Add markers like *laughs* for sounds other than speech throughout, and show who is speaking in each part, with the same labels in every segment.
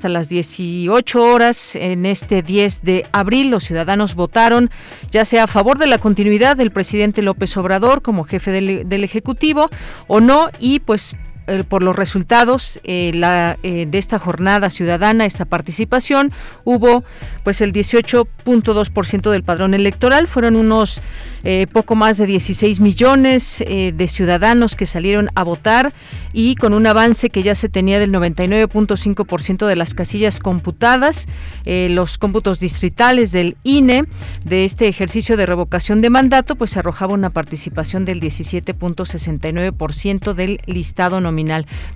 Speaker 1: Hasta las 18 horas en este 10 de abril. Los ciudadanos votaron ya sea a favor de la continuidad del presidente López Obrador como jefe del, del Ejecutivo o no y pues eh, por los resultados eh, eh, de esta jornada ciudadana, esta participación, hubo pues el 18.2% del padrón electoral, fueron unos poco más de 16 millones de ciudadanos que salieron a votar y con un avance que ya se tenía del 99.5% de las casillas computadas, los cómputos distritales del INE de este ejercicio de revocación de mandato, pues arrojaba una participación del 17.69% del listado nominal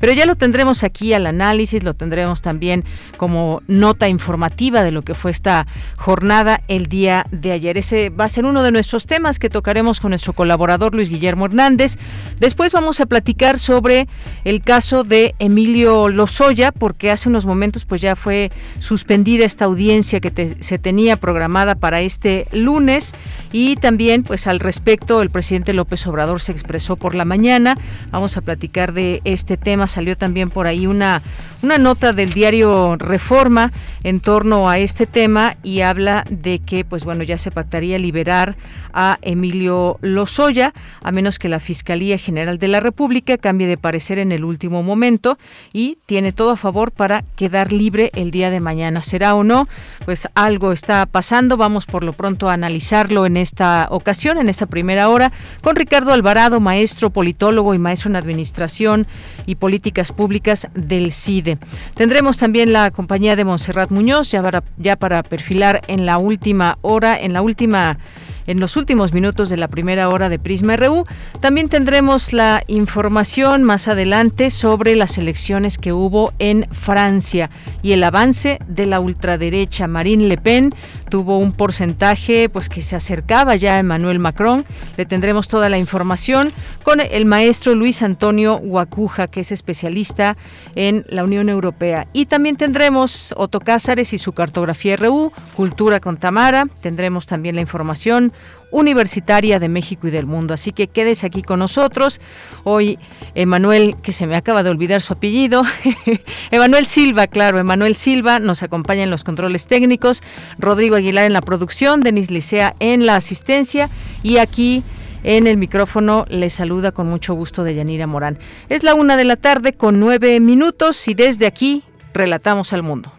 Speaker 1: pero ya lo tendremos aquí al análisis, lo tendremos también como nota informativa de lo que fue esta jornada el día de ayer. Ese va a ser uno de nuestros temas que tocaremos con nuestro colaborador Luis Guillermo Hernández. Después vamos a platicar sobre el caso de Emilio Lozoya, porque hace unos momentos pues ya fue suspendida esta audiencia que se tenía programada para este lunes y también pues al respecto el presidente López Obrador se expresó por la mañana. Vamos a platicar de este tema. Salió también por ahí una, una nota del diario Reforma en torno a este tema y habla de que, pues bueno, ya se pactaría liberar a Emilio Lozoya, a menos que la Fiscalía General de la República cambie de parecer en el último momento y tiene todo a favor para quedar libre el día de mañana. ¿Será o no? Pues algo está pasando. Vamos por lo pronto a analizarlo en esta ocasión, en esta primera hora, con Ricardo Alvarado, maestro politólogo y maestro en administración y Políticas Públicas del CIDE. Tendremos también la compañía de Montserrat Muñoz, ya para, ya para perfilar en la última hora, en la última en los últimos minutos de la primera hora de Prisma RU. También tendremos la información más adelante sobre las elecciones que hubo en Francia y el avance de la ultraderecha. Marine Le Pen tuvo un porcentaje pues que se acercaba ya a Emmanuel Macron. Le tendremos toda la información con el maestro Luis Antonio Guacuja, que es especialista en la Unión Europea. Y también tendremos Otto Cázares y su cartografía RU, Cultura con Tamara. Tendremos también la información universitaria de México y del mundo. Así que quédese aquí con nosotros. Hoy Emanuel, que se me acaba de olvidar su apellido, *laughs* Emanuel Silva, claro, Emanuel Silva nos acompaña en los controles técnicos, Rodrigo Aguilar en la producción, Denis Licea en la asistencia y aquí en el micrófono le saluda con mucho gusto de Yanira Morán. Es la una de la tarde con nueve minutos y desde aquí relatamos al mundo.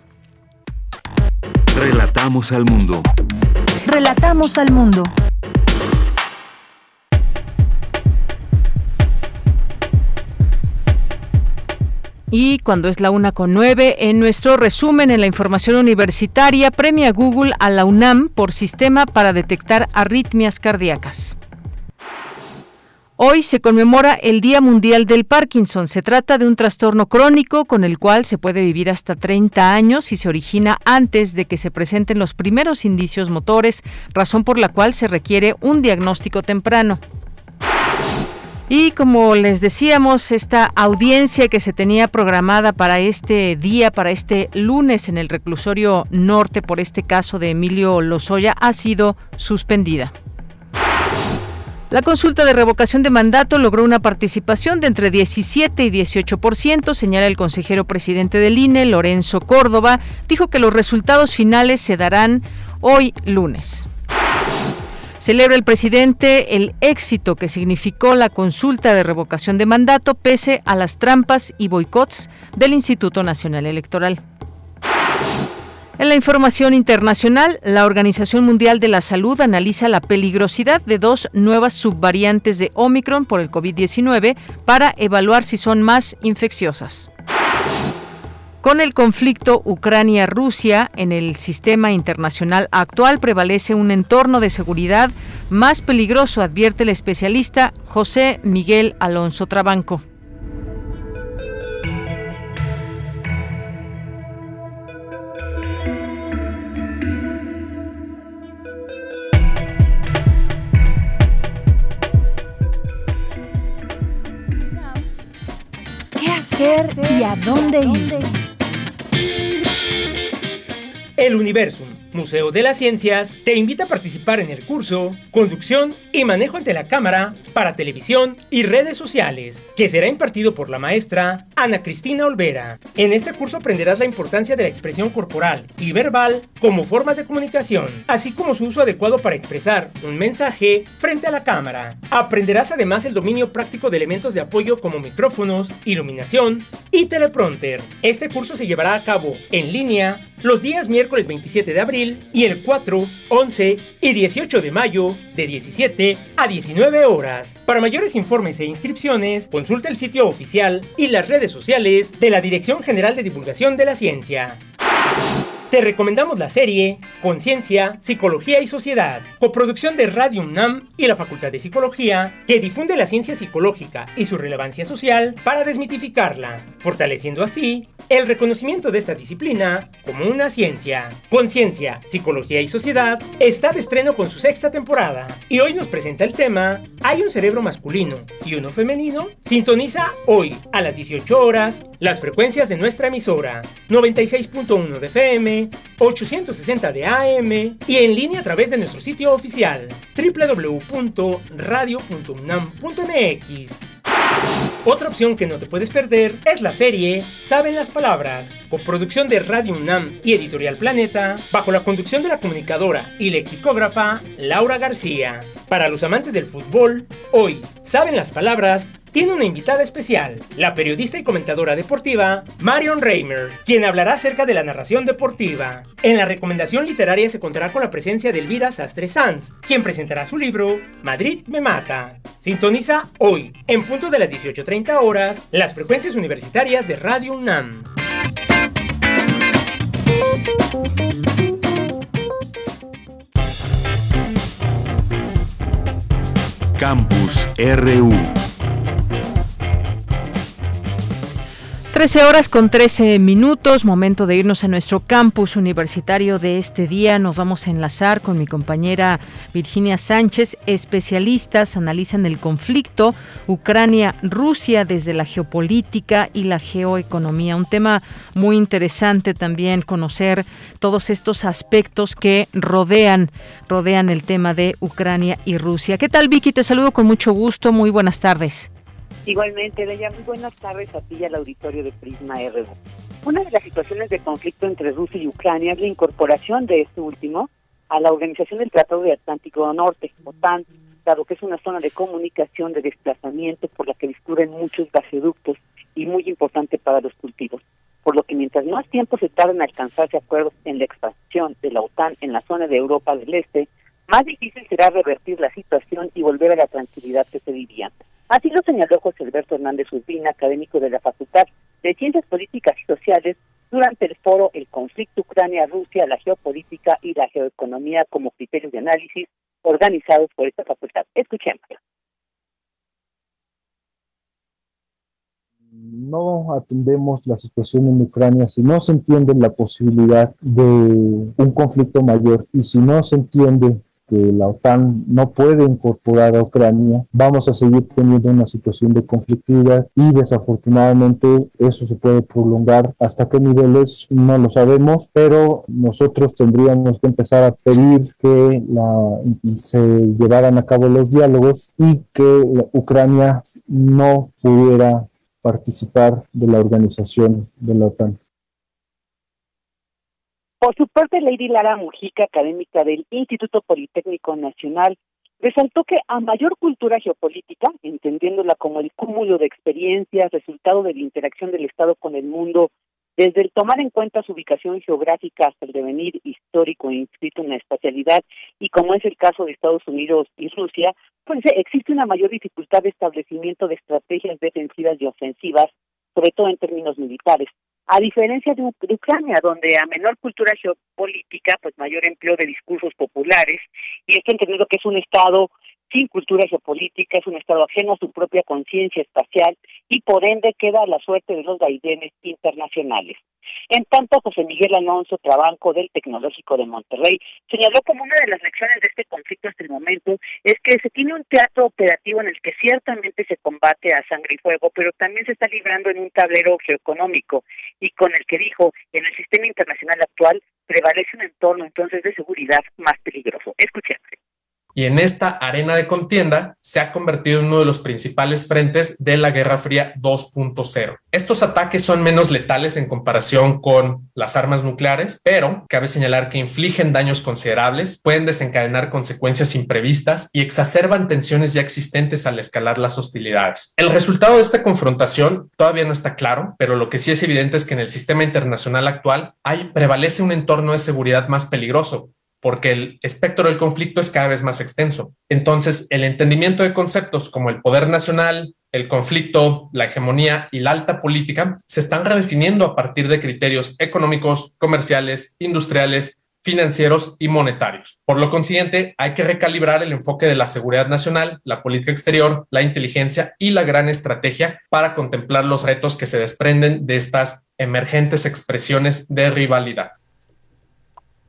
Speaker 2: Relatamos al mundo.
Speaker 3: Relatamos al mundo.
Speaker 1: Y cuando es la una con nueve, en nuestro resumen en la información universitaria, premia Google a la UNAM por sistema para detectar arritmias cardíacas. Hoy se conmemora el Día Mundial del Parkinson. Se trata de un trastorno crónico con el cual se puede vivir hasta 30 años y se origina antes de que se presenten los primeros indicios motores, razón por la cual se requiere un diagnóstico temprano. Y como les decíamos, esta audiencia que se tenía programada para este día, para este lunes en el reclusorio norte por este caso de Emilio Lozoya, ha sido suspendida. La consulta de revocación de mandato logró una participación de entre 17 y 18%, señala el consejero presidente del INE, Lorenzo Córdoba. Dijo que los resultados finales se darán hoy lunes. Celebra el presidente el éxito que significó la consulta de revocación de mandato pese a las trampas y boicots del Instituto Nacional Electoral. En la información internacional, la Organización Mundial de la Salud analiza la peligrosidad de dos nuevas subvariantes de Omicron por el COVID-19 para evaluar si son más infecciosas. Con el conflicto Ucrania-Rusia, en el sistema internacional actual prevalece un entorno de seguridad más peligroso, advierte el especialista José Miguel Alonso Trabanco.
Speaker 3: y a dónde ir.
Speaker 4: El Universum, Museo de las Ciencias, te invita a participar en el curso Conducción y Manejo ante la Cámara para Televisión y Redes Sociales, que será impartido por la maestra Ana Cristina Olvera. En este curso aprenderás la importancia de la expresión corporal y verbal como formas de comunicación, así como su uso adecuado para expresar un mensaje frente a la cámara. Aprenderás además el dominio práctico de elementos de apoyo como micrófonos, iluminación y teleprompter. Este curso se llevará a cabo en línea los días miércoles 27 de abril y el 4, 11 y 18 de mayo de 17 a 19 horas. Para mayores informes e inscripciones, consulta el sitio oficial y las redes sociales de la Dirección General de Divulgación de la Ciencia. Te recomendamos la serie Conciencia, Psicología y Sociedad, coproducción de Radio UNAM y la Facultad de Psicología, que difunde la ciencia psicológica y su relevancia social para desmitificarla, fortaleciendo así el reconocimiento de esta disciplina como una ciencia. Conciencia, Psicología y Sociedad está de estreno con su sexta temporada y hoy nos presenta el tema ¿Hay un cerebro masculino y uno femenino? Sintoniza hoy a las 18 horas las frecuencias de nuestra emisora 96.1 de FM, 860 de AM y en línea a través de nuestro sitio oficial www.radio.unam.mx. Otra opción que no te puedes perder es la serie Saben las Palabras, con producción de Radio UNAM y Editorial Planeta, bajo la conducción de la comunicadora y lexicógrafa Laura García. Para los amantes del fútbol, hoy Saben las Palabras tiene una invitada especial, la periodista y comentadora deportiva Marion Reimers, quien hablará acerca de la narración deportiva. En la recomendación literaria se contará con la presencia de Elvira Sastre Sanz, quien presentará su libro Madrid me mata. Sintoniza hoy, en punto de las 18.30 horas, las frecuencias universitarias de Radio UNAM.
Speaker 2: Campus RU
Speaker 1: 13 horas con 13 minutos, momento de irnos a nuestro campus universitario de este día. Nos vamos a enlazar con mi compañera Virginia Sánchez. Especialistas analizan el conflicto Ucrania-Rusia desde la geopolítica y la geoeconomía. Un tema muy interesante también conocer todos estos aspectos que rodean, rodean el tema de Ucrania y Rusia. ¿Qué tal Vicky? Te saludo con mucho gusto. Muy buenas tardes.
Speaker 5: Igualmente, Deya, muy buenas tardes a ti y al auditorio de Prisma RU. Una de las situaciones de conflicto entre Rusia y Ucrania es la incorporación de este último a la Organización del Tratado de Atlántico Norte, OTAN, dado que es una zona de comunicación, de desplazamiento por la que discurren muchos gasoductos y muy importante para los cultivos. Por lo que mientras más tiempo se tarda en alcanzarse acuerdos en la expansión de la OTAN en la zona de Europa del Este, más difícil será revertir la situación y volver a la tranquilidad que se vivía. Así lo señaló José Alberto Hernández Urbina, académico de la Facultad de Ciencias Políticas y Sociales, durante el foro El conflicto Ucrania-Rusia, la geopolítica y la geoeconomía como criterios de análisis organizados por esta facultad. Escuchemos.
Speaker 6: no atendemos la situación en Ucrania, si no se entiende la posibilidad de un conflicto mayor y si no se entiende que la OTAN no puede incorporar a Ucrania, vamos a seguir teniendo una situación de conflictividad y desafortunadamente eso se puede prolongar. Hasta qué niveles no lo sabemos, pero nosotros tendríamos que empezar a pedir que la, se llevaran a cabo los diálogos y que Ucrania no pudiera participar de la organización de la OTAN.
Speaker 5: Por su parte, Lady Lara Mujica, académica del Instituto Politécnico Nacional, resaltó que a mayor cultura geopolítica, entendiéndola como el cúmulo de experiencias, resultado de la interacción del Estado con el mundo Desde el tomar en cuenta su ubicación geográfica hasta el devenir histórico inscrito en la espacialidad, y como es el caso de Estados Unidos y Rusia, pues existe una mayor dificultad de establecimiento de estrategias defensivas y ofensivas, sobre todo en términos militares. A diferencia de, Ucrania, donde a menor cultura geopolítica, pues mayor empleo de discursos populares, y esto entendido que es un Estado sin cultura geopolítica, es un Estado ajeno a su propia conciencia espacial y por ende queda la suerte de los vaivenes internacionales. En tanto, José Miguel Alonso Trabanco del Tecnológico de Monterrey señaló como una de las lecciones de este conflicto hasta el momento es que se tiene un teatro operativo en el que ciertamente se combate a sangre y fuego, pero también se está librando en un tablero geoeconómico y con el que dijo, en el sistema internacional actual prevalece un entorno entonces de seguridad más peligroso. Escuchemos
Speaker 7: y en esta arena de contienda se ha convertido en uno de los principales frentes de la Guerra Fría 2.0. Estos ataques son menos letales en comparación con las armas nucleares, pero cabe señalar que infligen daños considerables, pueden desencadenar consecuencias imprevistas y exacerban tensiones ya existentes al escalar las hostilidades. El resultado de esta confrontación todavía no está claro, pero lo que sí es evidente es que en el sistema internacional actual hay, prevalece un entorno de seguridad más peligroso, porque el espectro del conflicto es cada vez más extenso. Entonces, el entendimiento de conceptos como el poder nacional, el conflicto, la hegemonía y la alta política se están redefiniendo a partir de criterios económicos, comerciales, industriales, financieros y monetarios. Por lo consiguiente, hay que recalibrar el enfoque de la seguridad nacional, la política exterior, la inteligencia y la gran estrategia para contemplar los retos que se desprenden de estas emergentes expresiones de rivalidad.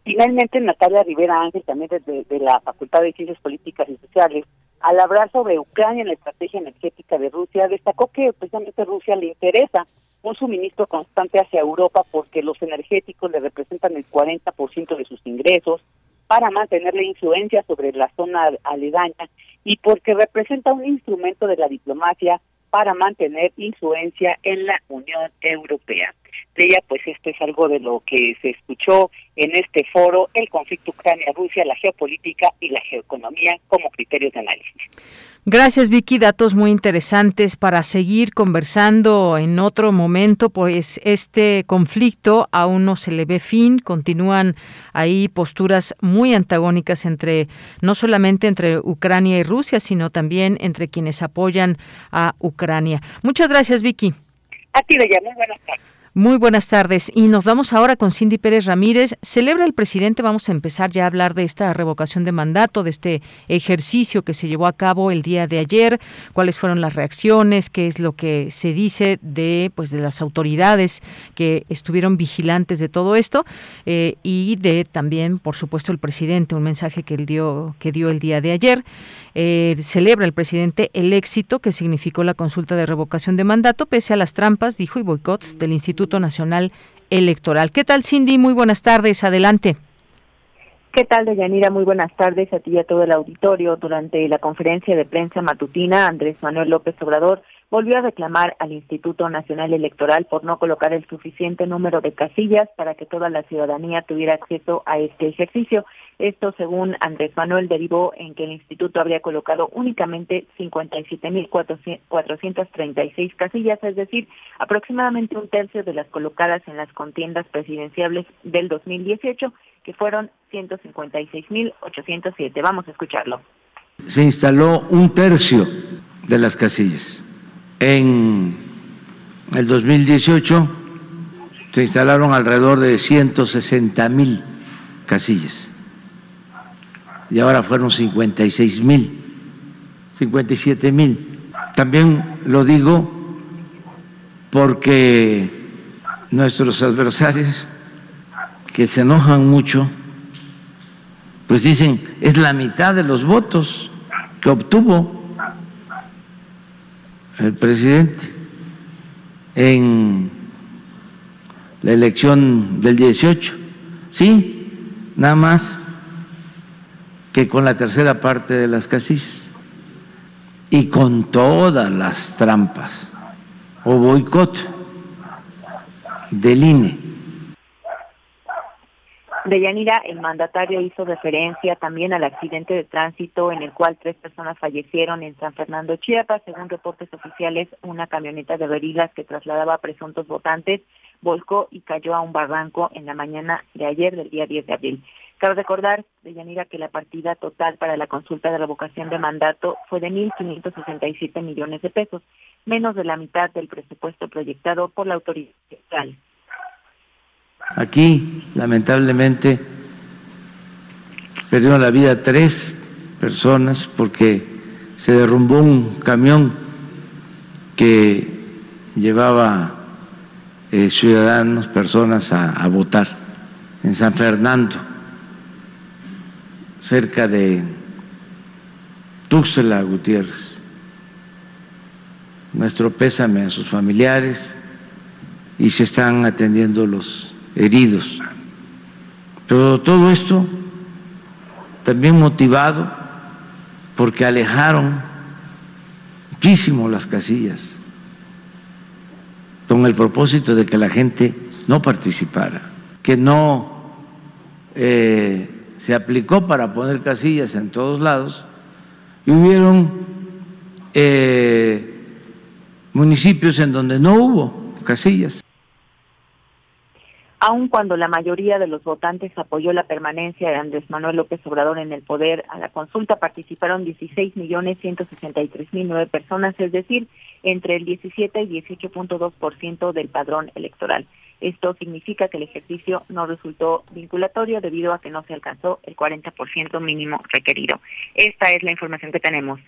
Speaker 5: Finalmente, Natalia Rivera Ángel, también de, la Facultad de Ciencias Políticas y Sociales, al hablar sobre Ucrania en la estrategia energética de Rusia, destacó que precisamente Rusia le interesa un suministro constante hacia Europa porque los energéticos le representan el 40% de sus ingresos para mantener la influencia sobre la zona aledaña y porque representa un instrumento de la diplomacia para mantener influencia en la Unión Europea ella, pues esto es algo de lo que se escuchó en este foro, el conflicto Ucrania-Rusia, la geopolítica y la geoeconomía como criterios de análisis.
Speaker 1: Gracias Vicky, datos muy interesantes para seguir conversando en otro momento, pues este conflicto aún no se le ve fin, continúan ahí posturas muy antagónicas entre no solamente entre Ucrania y Rusia, sino también entre quienes apoyan a Ucrania. Muchas gracias Vicky.
Speaker 5: A ti, Bella, buenas tardes.
Speaker 1: Muy buenas tardes. Y nos vamos ahora con Cindy Pérez Ramírez. Celebra el presidente, vamos a empezar ya a hablar de esta revocación de mandato, de este ejercicio que se llevó a cabo el día de ayer, cuáles fueron las reacciones, qué es lo que se dice de, pues, de las autoridades que estuvieron vigilantes de todo esto eh, y de también, por supuesto, el presidente, un mensaje que él dio, que dio el día de ayer. Eh, celebra el presidente el éxito que significó la consulta de revocación de mandato, pese a las trampas, dijo, y boicots del Instituto Nacional Electoral. ¿Qué tal, Cindy? Muy buenas tardes. Adelante.
Speaker 8: ¿Qué tal, Deyanira? Muy buenas tardes a ti y a todo el auditorio. Durante la conferencia de prensa matutina, Andrés Manuel López Obrador volvió a reclamar al Instituto Nacional Electoral por no colocar el suficiente número de casillas para que toda la ciudadanía tuviera acceso a este ejercicio. Esto, según Andrés Manuel, derivó en que el instituto habría colocado únicamente 57.436 casillas, es decir, aproximadamente un tercio de las colocadas en las contiendas presidenciales del 2018, que fueron 156.807. Vamos a escucharlo.
Speaker 9: Se instaló un tercio de las casillas en el 2018 se instalaron alrededor de 160 mil casillas y ahora fueron 56 mil, 57 mil. También lo digo porque nuestros adversarios que se enojan mucho, pues dicen, es la mitad de los votos que obtuvo el presidente en la elección del 18. Sí, nada más que con la tercera parte de las casillas y con todas las trampas o boicot del INE.
Speaker 8: Deyanira, el mandatario hizo referencia también al accidente de tránsito en el cual tres personas fallecieron en San Fernando, Chiapas. Según reportes oficiales, una camioneta de verilas que trasladaba a presuntos votantes volcó y cayó a un barranco en la mañana de ayer, del día 10 de abril. Cabe recordar, Deyanira, que la partida total para la consulta de revocación de mandato fue de 1.567 millones de pesos, menos de la mitad del presupuesto proyectado por la autoridad fiscal.
Speaker 9: Aquí, lamentablemente, perdieron la vida tres personas porque se derrumbó un camión que llevaba eh, ciudadanos, personas a, votar en San Fernando, cerca de Tuxtla Gutiérrez. Nuestro pésame a sus familiares y se están atendiendo los heridos. Pero todo esto también motivado porque alejaron muchísimo las casillas con el propósito de que la gente no participara, que no eh, se aplicó para poner casillas en todos lados y hubieron eh, municipios en donde no hubo casillas
Speaker 8: aun cuando la mayoría de los votantes apoyó la permanencia de Andrés Manuel López Obrador en el poder, a la consulta participaron 16 millones 163 mil nueve personas, es decir, entre el 17 y 18.2% del padrón electoral. Esto significa que el ejercicio no resultó vinculatorio debido a que no se alcanzó el 40% mínimo requerido. Esta es la información que tenemos.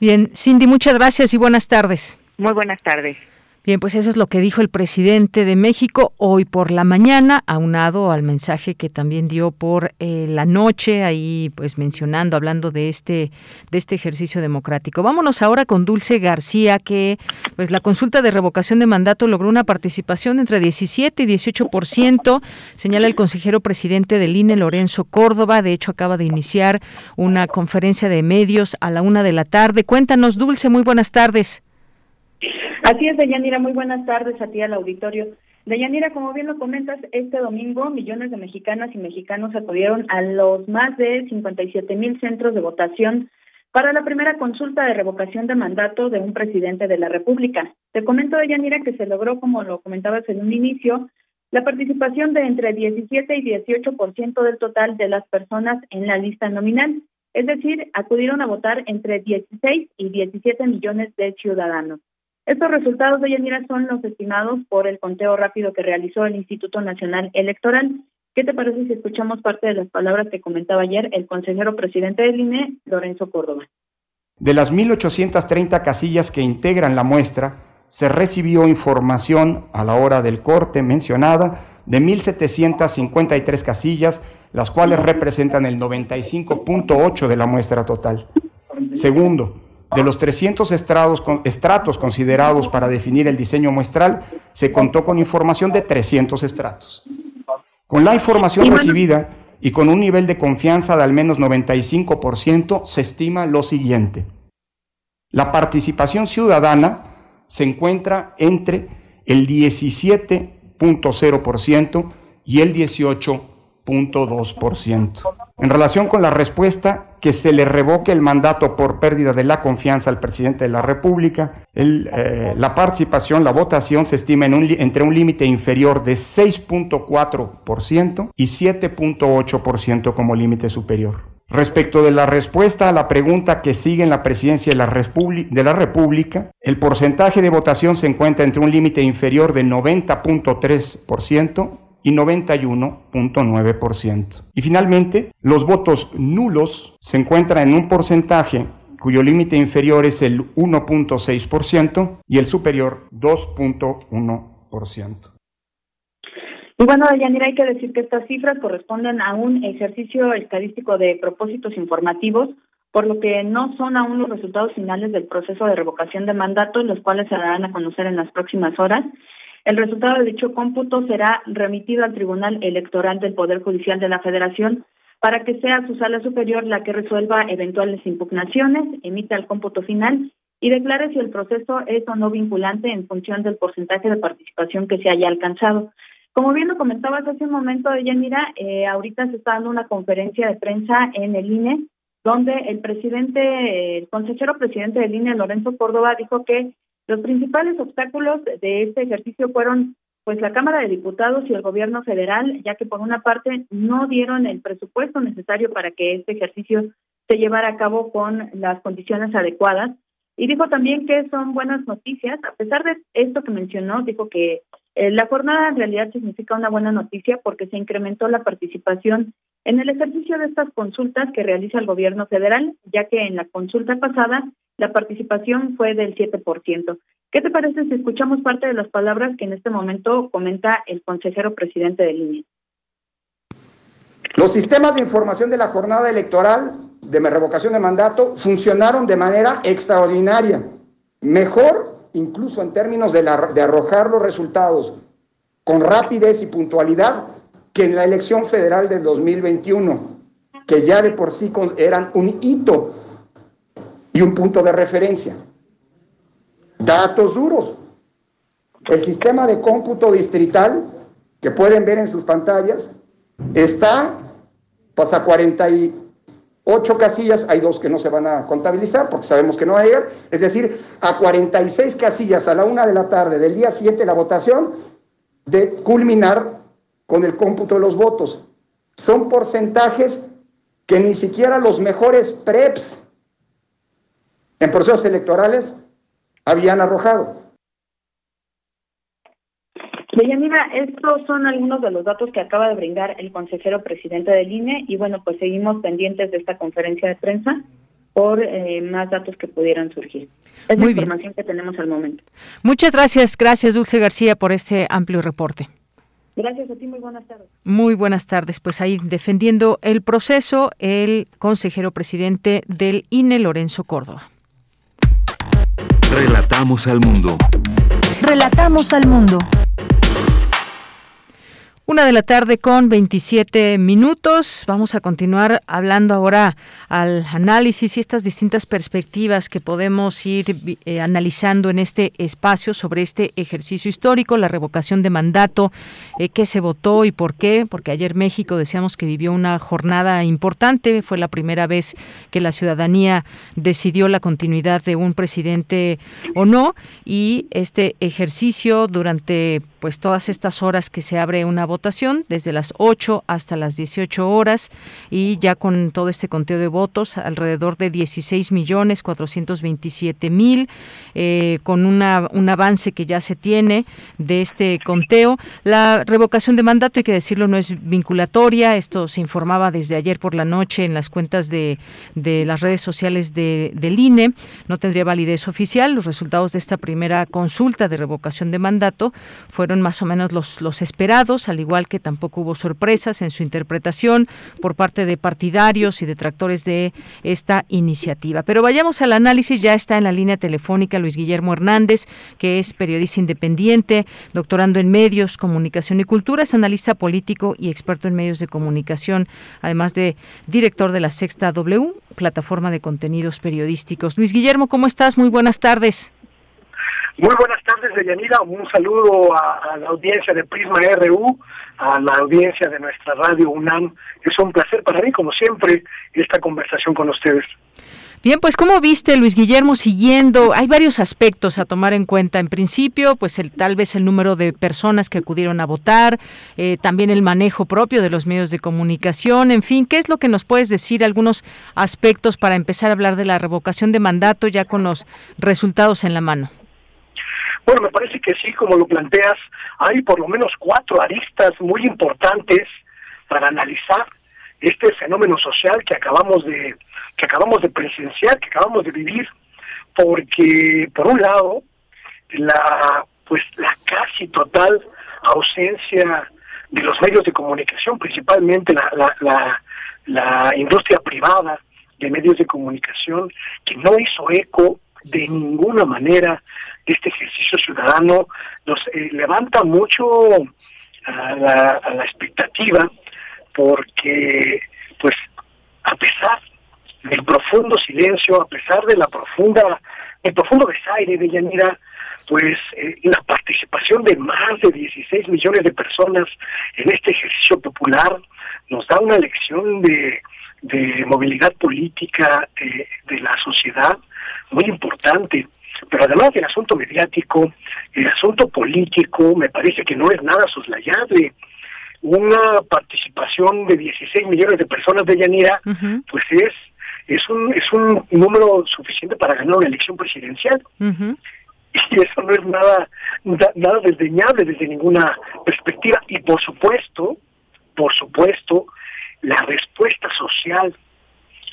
Speaker 1: Bien, Cindy, muchas gracias y buenas tardes.
Speaker 8: Muy buenas tardes.
Speaker 1: Bien, pues eso es lo que dijo el presidente de México hoy por la mañana, aunado al mensaje que también dio por eh, la noche, ahí pues mencionando, hablando de este, de este ejercicio democrático. Vámonos ahora con Dulce García, que pues la consulta de revocación de mandato logró una participación entre 17 y 18%, señala el consejero presidente del INE, Lorenzo Córdoba. De hecho, acaba de iniciar una conferencia de medios a la una de la tarde. Cuéntanos, Dulce, muy buenas tardes.
Speaker 10: Así es, Deyanira, muy buenas tardes a ti al auditorio. Deyanira, como bien lo comentas, este domingo millones de mexicanas y mexicanos acudieron a los más de 57 mil centros de votación para la primera consulta de revocación de mandato de un presidente de la República. Te comento, Deyanira, que se logró, como lo comentabas en un inicio, la participación de entre 17 y 18% del total de las personas en la lista nominal, es decir, acudieron a votar entre 16 y 17 millones de ciudadanos. Estos resultados de Yanira son los estimados por el conteo rápido que realizó el Instituto Nacional Electoral. ¿Qué te parece si escuchamos parte de las palabras que comentaba ayer el consejero presidente del INE, Lorenzo Córdoba?
Speaker 11: De las 1.830 casillas que integran la muestra, se recibió información a la hora del corte mencionada de 1.753 casillas, las cuales representan el 95.8 de la muestra total. Segundo, de los 300 estrados, estratos considerados para definir el diseño muestral, se contó con información de 300 estratos. Con la información recibida y con un nivel de confianza de al menos 95%, se estima lo siguiente. La participación ciudadana se encuentra entre el 17.0% y el 18.2%. En relación con la respuesta, que se le revoque el mandato por pérdida de la confianza al presidente de la República, eh, la participación, la votación se estima en un, entre un límite inferior de 6.4% y 7.8% como límite superior. Respecto de la respuesta a la pregunta que sigue en la presidencia de la, de la, República, el porcentaje de votación se encuentra entre un límite inferior de 90.3% y 91.9%. Y finalmente, los votos nulos se encuentran en un porcentaje cuyo límite inferior es el 1.6% y el superior 2.1%.
Speaker 10: Y bueno, Deyanira, hay que decir que estas cifras corresponden a un ejercicio estadístico de propósitos informativos, por lo que no son aún los resultados finales del proceso de revocación de mandato, los cuales se darán a conocer en las próximas horas. El resultado de dicho cómputo será remitido al Tribunal Electoral del Poder Judicial de la Federación para que sea su sala superior la que resuelva eventuales impugnaciones, emita el cómputo final y declare si el proceso es o no vinculante en función del porcentaje de participación que se haya alcanzado. Como bien lo comentabas hace un momento, Yanira, eh, ahorita se está dando una conferencia de prensa en el INE, donde el presidente, el consejero presidente del INE, Lorenzo Córdoba, dijo que los principales obstáculos de este ejercicio fueron pues la Cámara de Diputados y el Gobierno Federal, ya que por una parte no dieron el presupuesto necesario para que este ejercicio se llevara a cabo con las condiciones adecuadas. Y dijo también que son buenas noticias, a pesar de esto que mencionó, dijo que la jornada en realidad significa una buena noticia porque se incrementó la participación en el ejercicio de estas consultas que realiza el gobierno federal, ya que en la consulta pasada la participación fue del 7%. ¿Qué te parece si escuchamos parte de las palabras que en este momento comenta el consejero presidente del INE?
Speaker 11: Los sistemas de información de la jornada electoral de revocación de mandato funcionaron de manera extraordinaria, mejor incluso en términos de, arrojar los resultados con rapidez y puntualidad que en la elección federal del 2021, que ya de por sí eran un hito y un punto de referencia. Datos duros. El sistema de cómputo distrital, que pueden ver en sus pantallas, está pues a 48 casillas, hay dos que no se van a contabilizar porque sabemos que no llegar, es decir, a 46 casillas a la una de la tarde del día siguiente la votación de culminar con el cómputo de los votos. Son porcentajes que ni siquiera los mejores PREPs en procesos electorales habían arrojado.
Speaker 10: Deyanira, estos son algunos de los datos que acaba de brindar el consejero presidente del INE y bueno, pues seguimos pendientes de esta conferencia de prensa por eh, más datos que pudieran surgir. Es la información que tenemos al momento.
Speaker 1: Muchas gracias, gracias Dulce García por este amplio reporte.
Speaker 10: Gracias a ti, muy buenas tardes.
Speaker 1: Muy buenas tardes. Pues ahí defendiendo el proceso, el consejero presidente del INE, Lorenzo Córdoba.
Speaker 2: Relatamos al mundo.
Speaker 3: Relatamos al mundo.
Speaker 1: Una de la tarde con 27 minutos. Vamos a continuar hablando ahora al análisis y estas distintas perspectivas que podemos ir eh, analizando en este espacio sobre este ejercicio histórico, la revocación de mandato, eh, qué se votó y por qué. Porque ayer México decíamos que vivió una jornada importante. Fue la primera vez que la ciudadanía decidió la continuidad de un presidente o no. Y este ejercicio durante pues todas estas horas que se abre una votación, desde las 8 hasta las 18 horas, y ya con todo este conteo de votos, alrededor de 16 millones 427 mil, eh, con una, un avance que ya se tiene de este conteo. La revocación de mandato, hay que decirlo, no es vinculatoria, esto se informaba desde ayer por la noche en las cuentas de, de las redes sociales de, del INE, no tendría validez oficial. Los resultados de esta primera consulta de revocación de mandato fueron más o menos los, los esperados, al igual que tampoco hubo sorpresas en su interpretación por parte de partidarios y detractores de esta iniciativa. Pero vayamos al análisis, ya está en la línea telefónica Luis Guillermo Hernández, que es periodista independiente, doctorando en medios, comunicación y cultura, es analista político y experto en medios de comunicación, además de director de la Sexta W, plataforma de contenidos periodísticos. Luis Guillermo, ¿cómo estás? Muy buenas tardes.
Speaker 12: Muy buenas tardes, Deyanira. Un saludo a, la audiencia de Prisma RU, a la audiencia de nuestra radio UNAM. Es un placer para mí, como siempre, esta conversación con ustedes.
Speaker 1: Bien, pues ¿cómo viste, Luis Guillermo, siguiendo? Hay varios aspectos a tomar en cuenta. En principio, pues el, tal vez el número de personas que acudieron a votar, eh, también el manejo propio de los medios de comunicación, en fin, ¿qué es lo que nos puedes decir? Algunos aspectos para empezar a hablar de la revocación de mandato ya con los resultados en la mano.
Speaker 12: Bueno, me parece que sí, como lo planteas, hay por lo menos cuatro aristas muy importantes para analizar este fenómeno social que acabamos de que acabamos de presenciar, que acabamos de vivir, porque por un lado la pues la casi total ausencia de los medios de comunicación, principalmente la, la, la, la industria privada de medios de comunicación, que no hizo eco de ninguna manera este ejercicio ciudadano nos eh, levanta mucho a la, expectativa porque pues a pesar del profundo silencio, a pesar de la profunda, el profundo desaire de Yanira, pues eh, la participación de más de 16 millones de personas en este ejercicio popular nos da una lección de, movilidad política de la sociedad muy importante. Pero además del asunto mediático, el asunto político me parece que no es nada soslayable. Una participación de 16 millones de personas de Yanira, pues es es un es un número suficiente para ganar una elección presidencial. Y eso no es nada nada desdeñable desde ninguna perspectiva. Y por supuesto, por supuesto, la respuesta social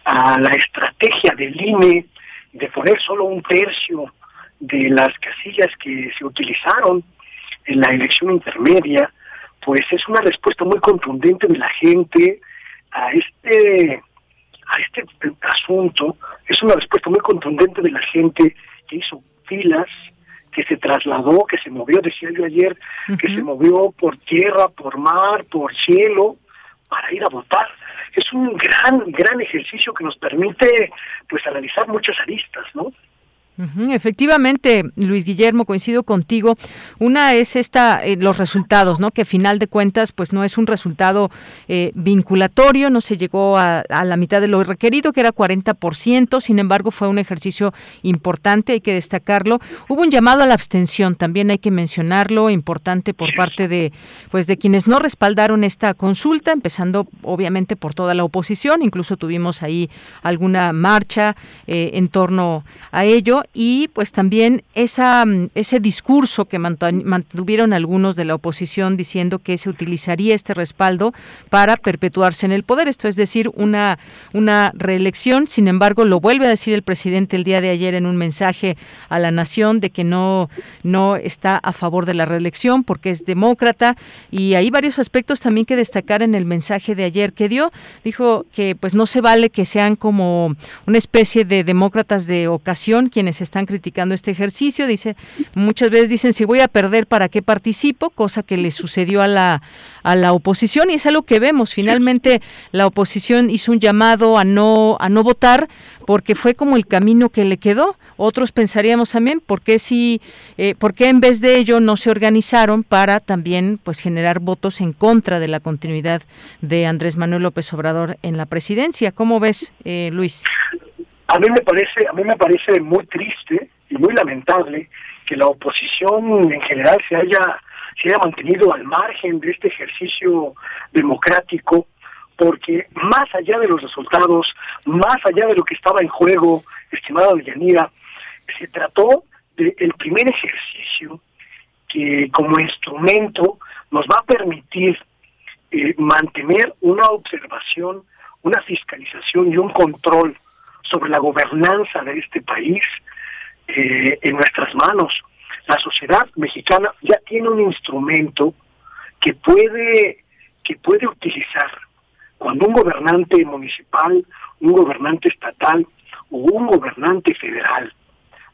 Speaker 12: a la estrategia del INE de poner solo un tercio de las casillas que se utilizaron en la elección intermedia, pues es una respuesta muy contundente de la gente a este a este asunto, es una respuesta muy contundente de la gente que hizo filas, que se trasladó, que se movió, decía yo ayer, que se movió por tierra, por mar, por cielo, para ir a votar. Es un gran, gran ejercicio que nos permite pues analizar muchas aristas, ¿no?
Speaker 1: Efectivamente, Luis Guillermo, coincido contigo. Una es esta, eh, los resultados, ¿no? Que final de cuentas, pues no es un resultado eh, vinculatorio, no se llegó a, la mitad de lo requerido, que era 40%. Sin embargo, fue un ejercicio importante, hay que destacarlo. Hubo un llamado a la abstención, también hay que mencionarlo, importante por parte de, pues, de quienes no respaldaron esta consulta, empezando obviamente por toda la oposición. Incluso tuvimos ahí alguna marcha eh, en torno a ello y pues también esa, mm, ese discurso que mantuvieron algunos de la oposición diciendo que se utilizaría este respaldo para perpetuarse en el poder, esto es decir, una, una reelección. Sin embargo, lo vuelve a decir el presidente el día de ayer en un mensaje a la nación de que no, no está a favor de la reelección porque es demócrata y hay varios aspectos también que destacar en el mensaje de ayer que dio. Dijo que pues no se vale que sean como una especie de demócratas de ocasión quienes están criticando este ejercicio. Dice, muchas veces dicen, si voy a perder, ¿para qué participo? Cosa que le sucedió a la, a la oposición y es algo que vemos. Finalmente, la oposición hizo un llamado a no, a no votar porque fue como el camino que le quedó. Otros pensaríamos también, ¿por qué, si, eh, ¿por qué en vez de ello no se organizaron para también pues generar votos en contra de la continuidad de Andrés Manuel López Obrador en la presidencia? ¿Cómo ves, eh, Luis?
Speaker 12: A mí me parece, a mí me parece muy triste y muy lamentable que la oposición en general se haya se haya mantenido al margen de este ejercicio democrático porque más allá de los resultados, más allá de lo que estaba en juego, estimada Yanira, se trató del primer ejercicio que como instrumento nos va a permitir eh, mantener una observación, una fiscalización y un control sobre la gobernanza de este país eh, en nuestras manos. La sociedad mexicana ya tiene un instrumento que puede que puede utilizar cuando un gobernante municipal, un gobernante estatal o un gobernante federal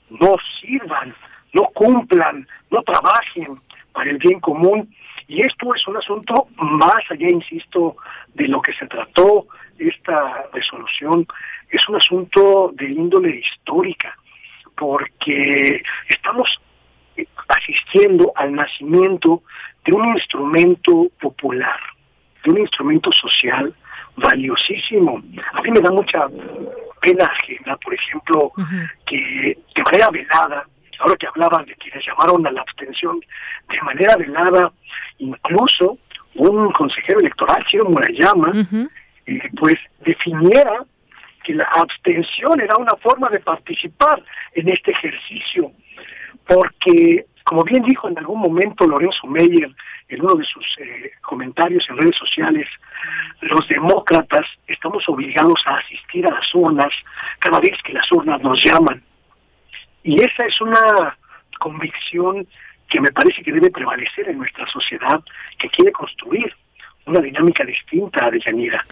Speaker 12: no sirvan, no cumplan, no trabajen para el bien común. Y esto es un asunto más allá, insisto, de lo que se trató esta resolución es un asunto de índole histórica, porque estamos asistiendo al nacimiento de un instrumento popular, de un instrumento social valiosísimo. A mí me da mucha pena ajena, por ejemplo, que de manera velada, ahora que hablaban de quienes llamaron a la abstención, de manera velada, incluso un consejero electoral, Chiro Murayama, eh, pues definiera que la abstención era una forma de participar en este ejercicio, porque, como bien dijo en algún momento Lorenzo Meyer en uno de sus eh, comentarios en redes sociales, los demócratas estamos obligados a asistir a las urnas cada vez que las urnas nos llaman. Y esa es una convicción que me parece que debe prevalecer en nuestra sociedad, que quiere construir una dinámica distinta de Yanira.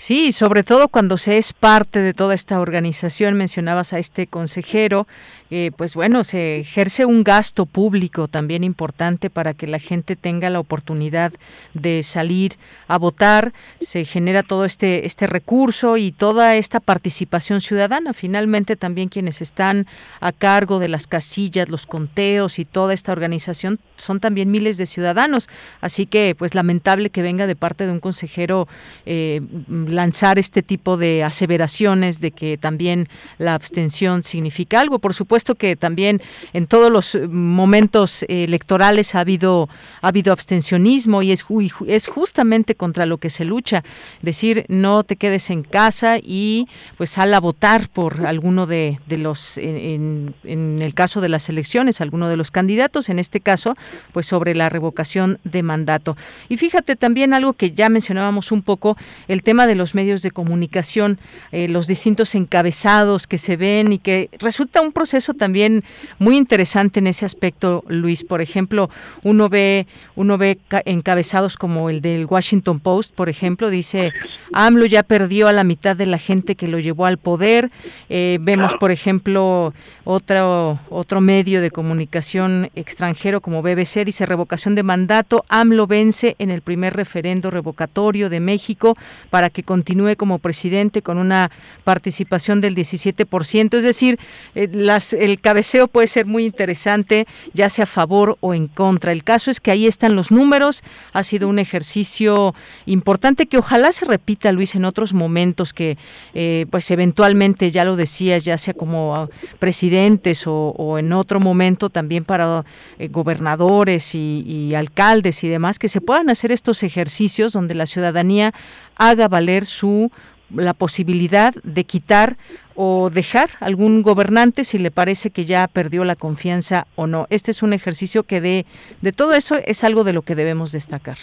Speaker 1: Sí, sobre todo cuando se es parte de toda esta organización, mencionabas a este consejero, eh, pues bueno, se ejerce un gasto público también importante para que la gente tenga la oportunidad de salir a votar, se genera todo este, este recurso y toda esta participación ciudadana. Finalmente también quienes están a cargo de las casillas, los conteos y toda esta organización son también miles de ciudadanos. Así que pues lamentable que venga de parte de un consejero eh, lanzar este tipo de aseveraciones de que también la abstención significa algo. Por supuesto que también en todos los momentos electorales ha habido ha habido abstencionismo y es es justamente contra lo que se lucha, decir no te quedes en casa y pues sal a votar por alguno de, los en, en el caso de las elecciones, alguno de los candidatos, en este caso pues sobre la revocación de mandato. Y fíjate también algo que ya mencionábamos un poco, el tema de los medios de comunicación, eh, los distintos encabezados que se ven y que resulta un proceso también muy interesante en ese aspecto, Luis. Por ejemplo, uno ve, uno ve encabezados como el del Washington Post, por ejemplo, dice AMLO ya perdió a la mitad de la gente que lo llevó al poder. Eh, vemos, por ejemplo, otro, otro medio de comunicación extranjero como BBC, dice revocación de mandato, AMLO vence en el primer referendo revocatorio de México para que continúe como presidente con una participación del 17%. Es decir, eh, las, el cabeceo puede ser muy interesante, ya sea a favor o en contra. El caso es que ahí están los números, ha sido un ejercicio importante que ojalá se repita, Luis, en otros momentos que, eh, pues eventualmente, ya lo decías, ya sea como presidente, o, en otro momento también para eh, gobernadores y, alcaldes y demás, que se puedan hacer estos ejercicios donde la ciudadanía haga valer su la posibilidad de quitar o dejar algún gobernante si le parece que ya perdió la confianza o no. Este es un ejercicio que de, de todo eso es algo de lo que debemos destacar.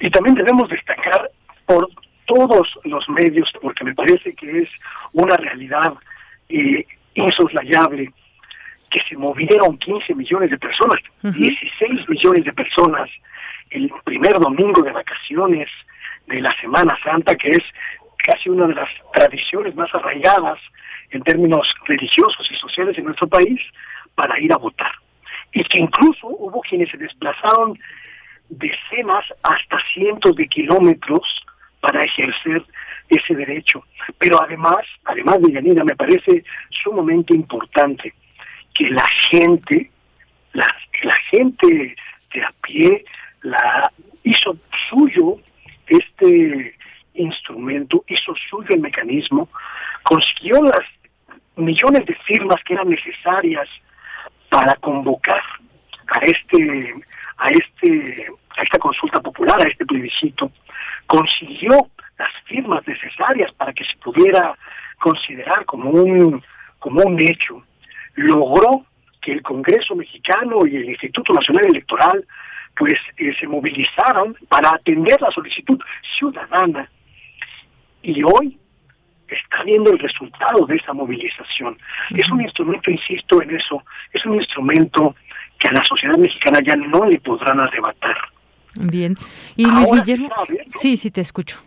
Speaker 12: Y también debemos destacar por todos los medios, porque me parece que es una realidad eh, insoslayable que se movieron 15 millones de personas, 16 millones de personas el primer domingo de vacaciones de la Semana Santa, que es casi una de las tradiciones más arraigadas en términos religiosos y sociales en nuestro país, para ir a votar. Y que incluso hubo quienes se desplazaron decenas hasta cientos de kilómetros para ejercer ese derecho. Pero además, además de Yanina, me parece sumamente importante que la gente, la, la gente de a pie, la hizo suyo este instrumento, hizo suyo el mecanismo, consiguió las millones de firmas que eran necesarias para convocar a este a este a esta consulta popular, a este plebiscito, consiguió las firmas necesarias para que se pudiera considerar como un, como un hecho, logró que el Congreso mexicano y el Instituto Nacional Electoral pues eh, se movilizaron para atender la solicitud ciudadana y hoy está viendo el resultado de esa movilización. Es un instrumento, insisto en eso, es un instrumento que a la sociedad mexicana ya no le podrán arrebatar.
Speaker 1: Bien. Y Luis Guillermo, sí, sí, te escucho.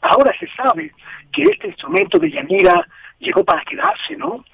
Speaker 12: Ahora se sabe que este instrumento de Yanira llegó para quedarse, ¿no?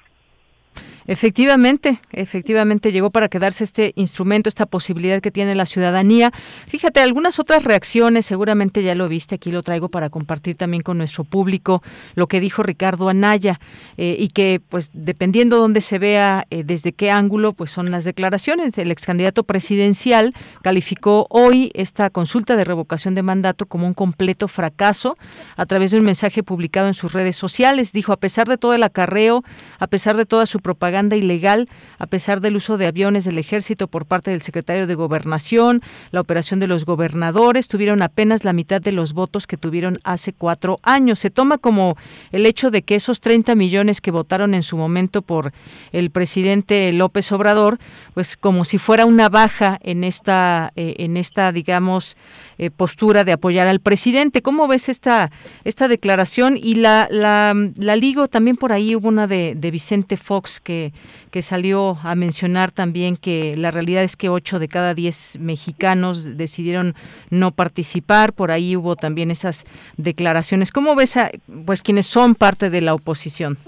Speaker 1: Efectivamente, efectivamente llegó para quedarse este instrumento, esta posibilidad que tiene la ciudadanía. Fíjate, algunas otras reacciones, seguramente ya lo viste, aquí lo traigo para compartir también con nuestro público, lo que dijo Ricardo Anaya, eh, y que pues dependiendo dónde se vea, eh, desde qué ángulo, pues son las declaraciones. El ex candidato presidencial calificó hoy esta consulta de revocación de mandato como un completo fracaso a través de un mensaje publicado en sus redes sociales. Dijo, a pesar de todo el acarreo, a pesar de toda su propaganda, ilegal a pesar del uso de aviones del ejército por parte del secretario de Gobernación, la operación de los gobernadores, tuvieron apenas la mitad de los votos que tuvieron hace cuatro años. Se toma como el hecho de que esos 30 millones que votaron en su momento por el presidente López Obrador, pues como si fuera una baja en esta, eh, en esta digamos, eh, postura de apoyar al presidente. ¿Cómo ves esta, esta declaración? Y la, la, la ligo también por ahí hubo una de Vicente Fox que que, que salió a mencionar también que la realidad es que 8 de cada 10 mexicanos decidieron no participar. Por ahí hubo también esas declaraciones. ¿Cómo ves a pues quienes son parte de la oposición?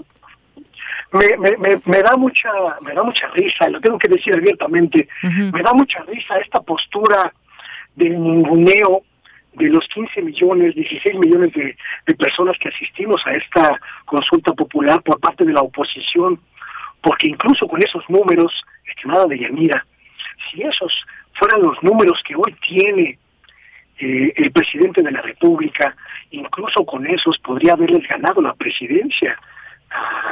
Speaker 12: Me, me, me, da mucha me da mucha risa, lo tengo que decir abiertamente, me da mucha risa esta postura del ninguneo de los 15 millones, 16 millones de, personas que asistimos a esta consulta popular por parte de la oposición, porque incluso con esos números, estimada de Yanira, si esos fueran los números que hoy tiene eh, el presidente de la República, incluso con esos podría haberles ganado la presidencia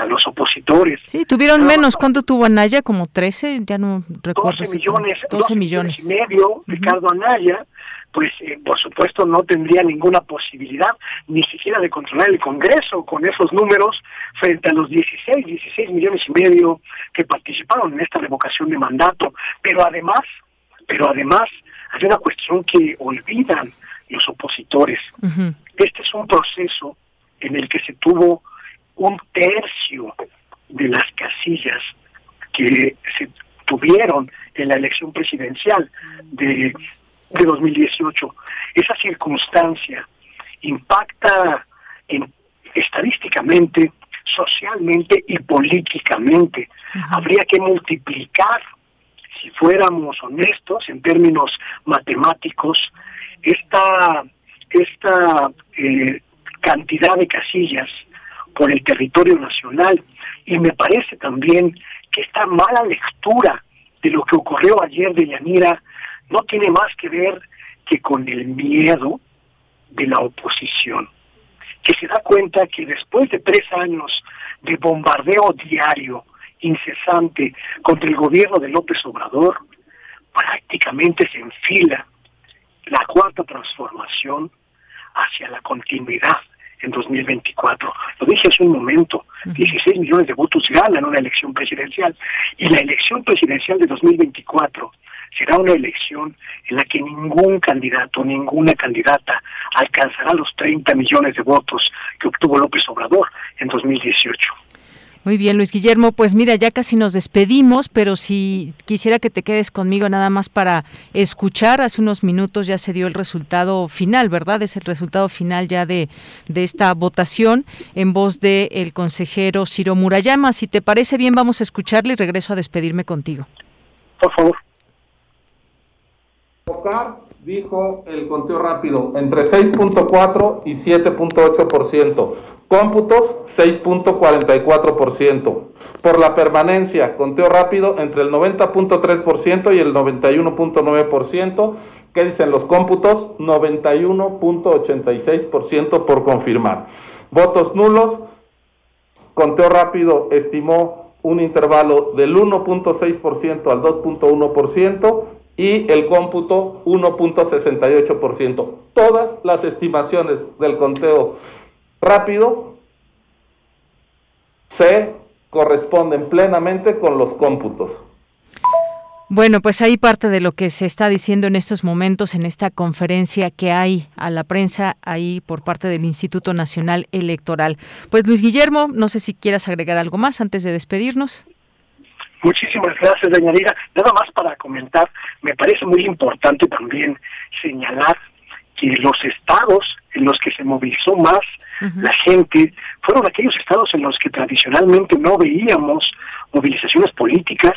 Speaker 12: a los opositores.
Speaker 1: Sí, tuvieron menos. ¿Cuánto tuvo Anaya? ¿Como 13? Ya no recuerdo.
Speaker 12: 12 millones, 12, millones. y medio, Ricardo Anaya, pues eh, por supuesto no tendría ninguna posibilidad ni siquiera de controlar el Congreso con esos números frente a los 16, 16 millones y medio que participaron en esta revocación de mandato. Pero además, pero además hay una cuestión que olvidan los opositores. Este es un proceso en el que se tuvo un tercio de las casillas que se tuvieron en la elección presidencial de de 2018. Esa circunstancia impacta en, estadísticamente, socialmente y políticamente. Habría que multiplicar, si fuéramos honestos en términos matemáticos, esta, esta eh, cantidad de casillas por el territorio nacional. Y me parece también que esta mala lectura de lo que ocurrió ayer de Yanira no tiene más que ver que con el miedo de la oposición, que se da cuenta que después de tres años de bombardeo diario, incesante, contra el gobierno de López Obrador, prácticamente se enfila la cuarta transformación hacia la continuidad en 2024. Lo dije hace un momento, 16 millones de votos ganan una elección presidencial y la elección presidencial de 2024 será una elección en la que ningún candidato, ninguna candidata alcanzará los 30 millones de votos que obtuvo López Obrador en 2018.
Speaker 1: Muy bien, Luis Guillermo, pues mira, ya casi nos despedimos, pero si quisiera que te quedes conmigo nada más para escuchar, hace unos minutos ya se dio el resultado final, ¿verdad? Es el resultado final ya de, de esta votación en voz del el consejero Ciro Murayama. Si te parece bien, vamos a escucharle y regreso a despedirme contigo.
Speaker 12: Por favor
Speaker 13: dijo el conteo rápido entre 6.4 y 7.8%. Cómputos 6.44%. Por la permanencia, conteo rápido entre el 90.3% y el 91.9%. ¿Qué dicen los cómputos? 91.86% por confirmar. Votos nulos, conteo rápido estimó un intervalo del 1.6% al 2.1% y el cómputo 1.68%. Todas las estimaciones del conteo rápido se corresponden plenamente con los cómputos.
Speaker 1: Bueno, pues ahí parte de lo que se está diciendo en estos momentos en esta conferencia que hay a la prensa ahí por parte del Instituto Nacional Electoral. Pues Luis Guillermo, no sé si quieras agregar algo más antes de despedirnos.
Speaker 12: Muchísimas gracias, doña Lira. Nada más para comentar, me parece muy importante también señalar que los estados en los que se movilizó más la gente fueron aquellos estados en los que tradicionalmente no veíamos movilizaciones políticas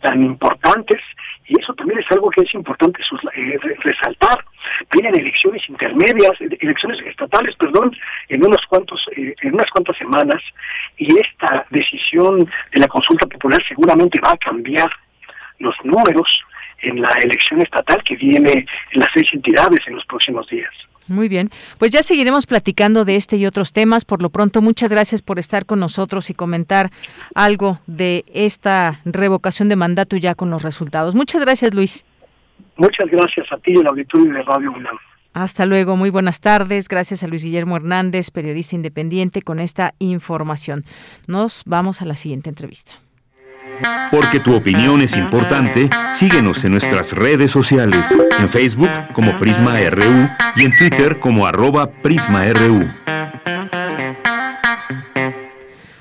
Speaker 12: tan importantes y eso también es algo que es importante eh, resaltar. Vienen elecciones intermedias, elecciones estatales, perdón, en unos cuantos, eh, en unas cuantas semanas y esta decisión de la consulta popular seguramente va a cambiar los números en la elección estatal que viene en las seis entidades en los próximos días.
Speaker 1: Muy bien, pues ya seguiremos platicando de este y otros temas. Por lo pronto, muchas gracias por estar con nosotros y comentar algo de esta revocación de mandato ya con los resultados. Muchas gracias, Luis.
Speaker 12: Muchas gracias a ti y al auditorio de Radio UNAM.
Speaker 1: Hasta luego, muy buenas tardes. Gracias a Luis Guillermo Hernández, periodista independiente, con esta información. Nos vamos a la siguiente entrevista.
Speaker 2: Porque tu opinión es importante, síguenos en nuestras redes sociales, en Facebook como Prisma RU y en Twitter como arroba PrismaRU.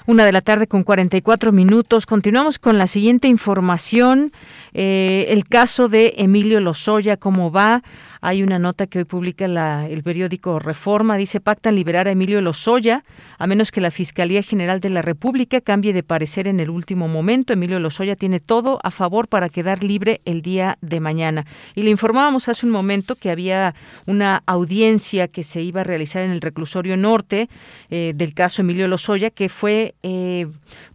Speaker 1: Una de la tarde con 44 minutos. Continuamos con la siguiente información. Eh, el caso de Emilio Lozoya, ¿cómo va? Hay una nota que hoy publica el periódico Reforma. Dice, pactan liberar a Emilio Lozoya, a menos que la Fiscalía General de la República cambie de parecer en el último momento. Emilio Lozoya tiene todo a favor para quedar libre el día de mañana. Y le informábamos hace un momento que había una audiencia que se iba a realizar en el reclusorio norte eh, del caso Emilio Lozoya, que fue eh,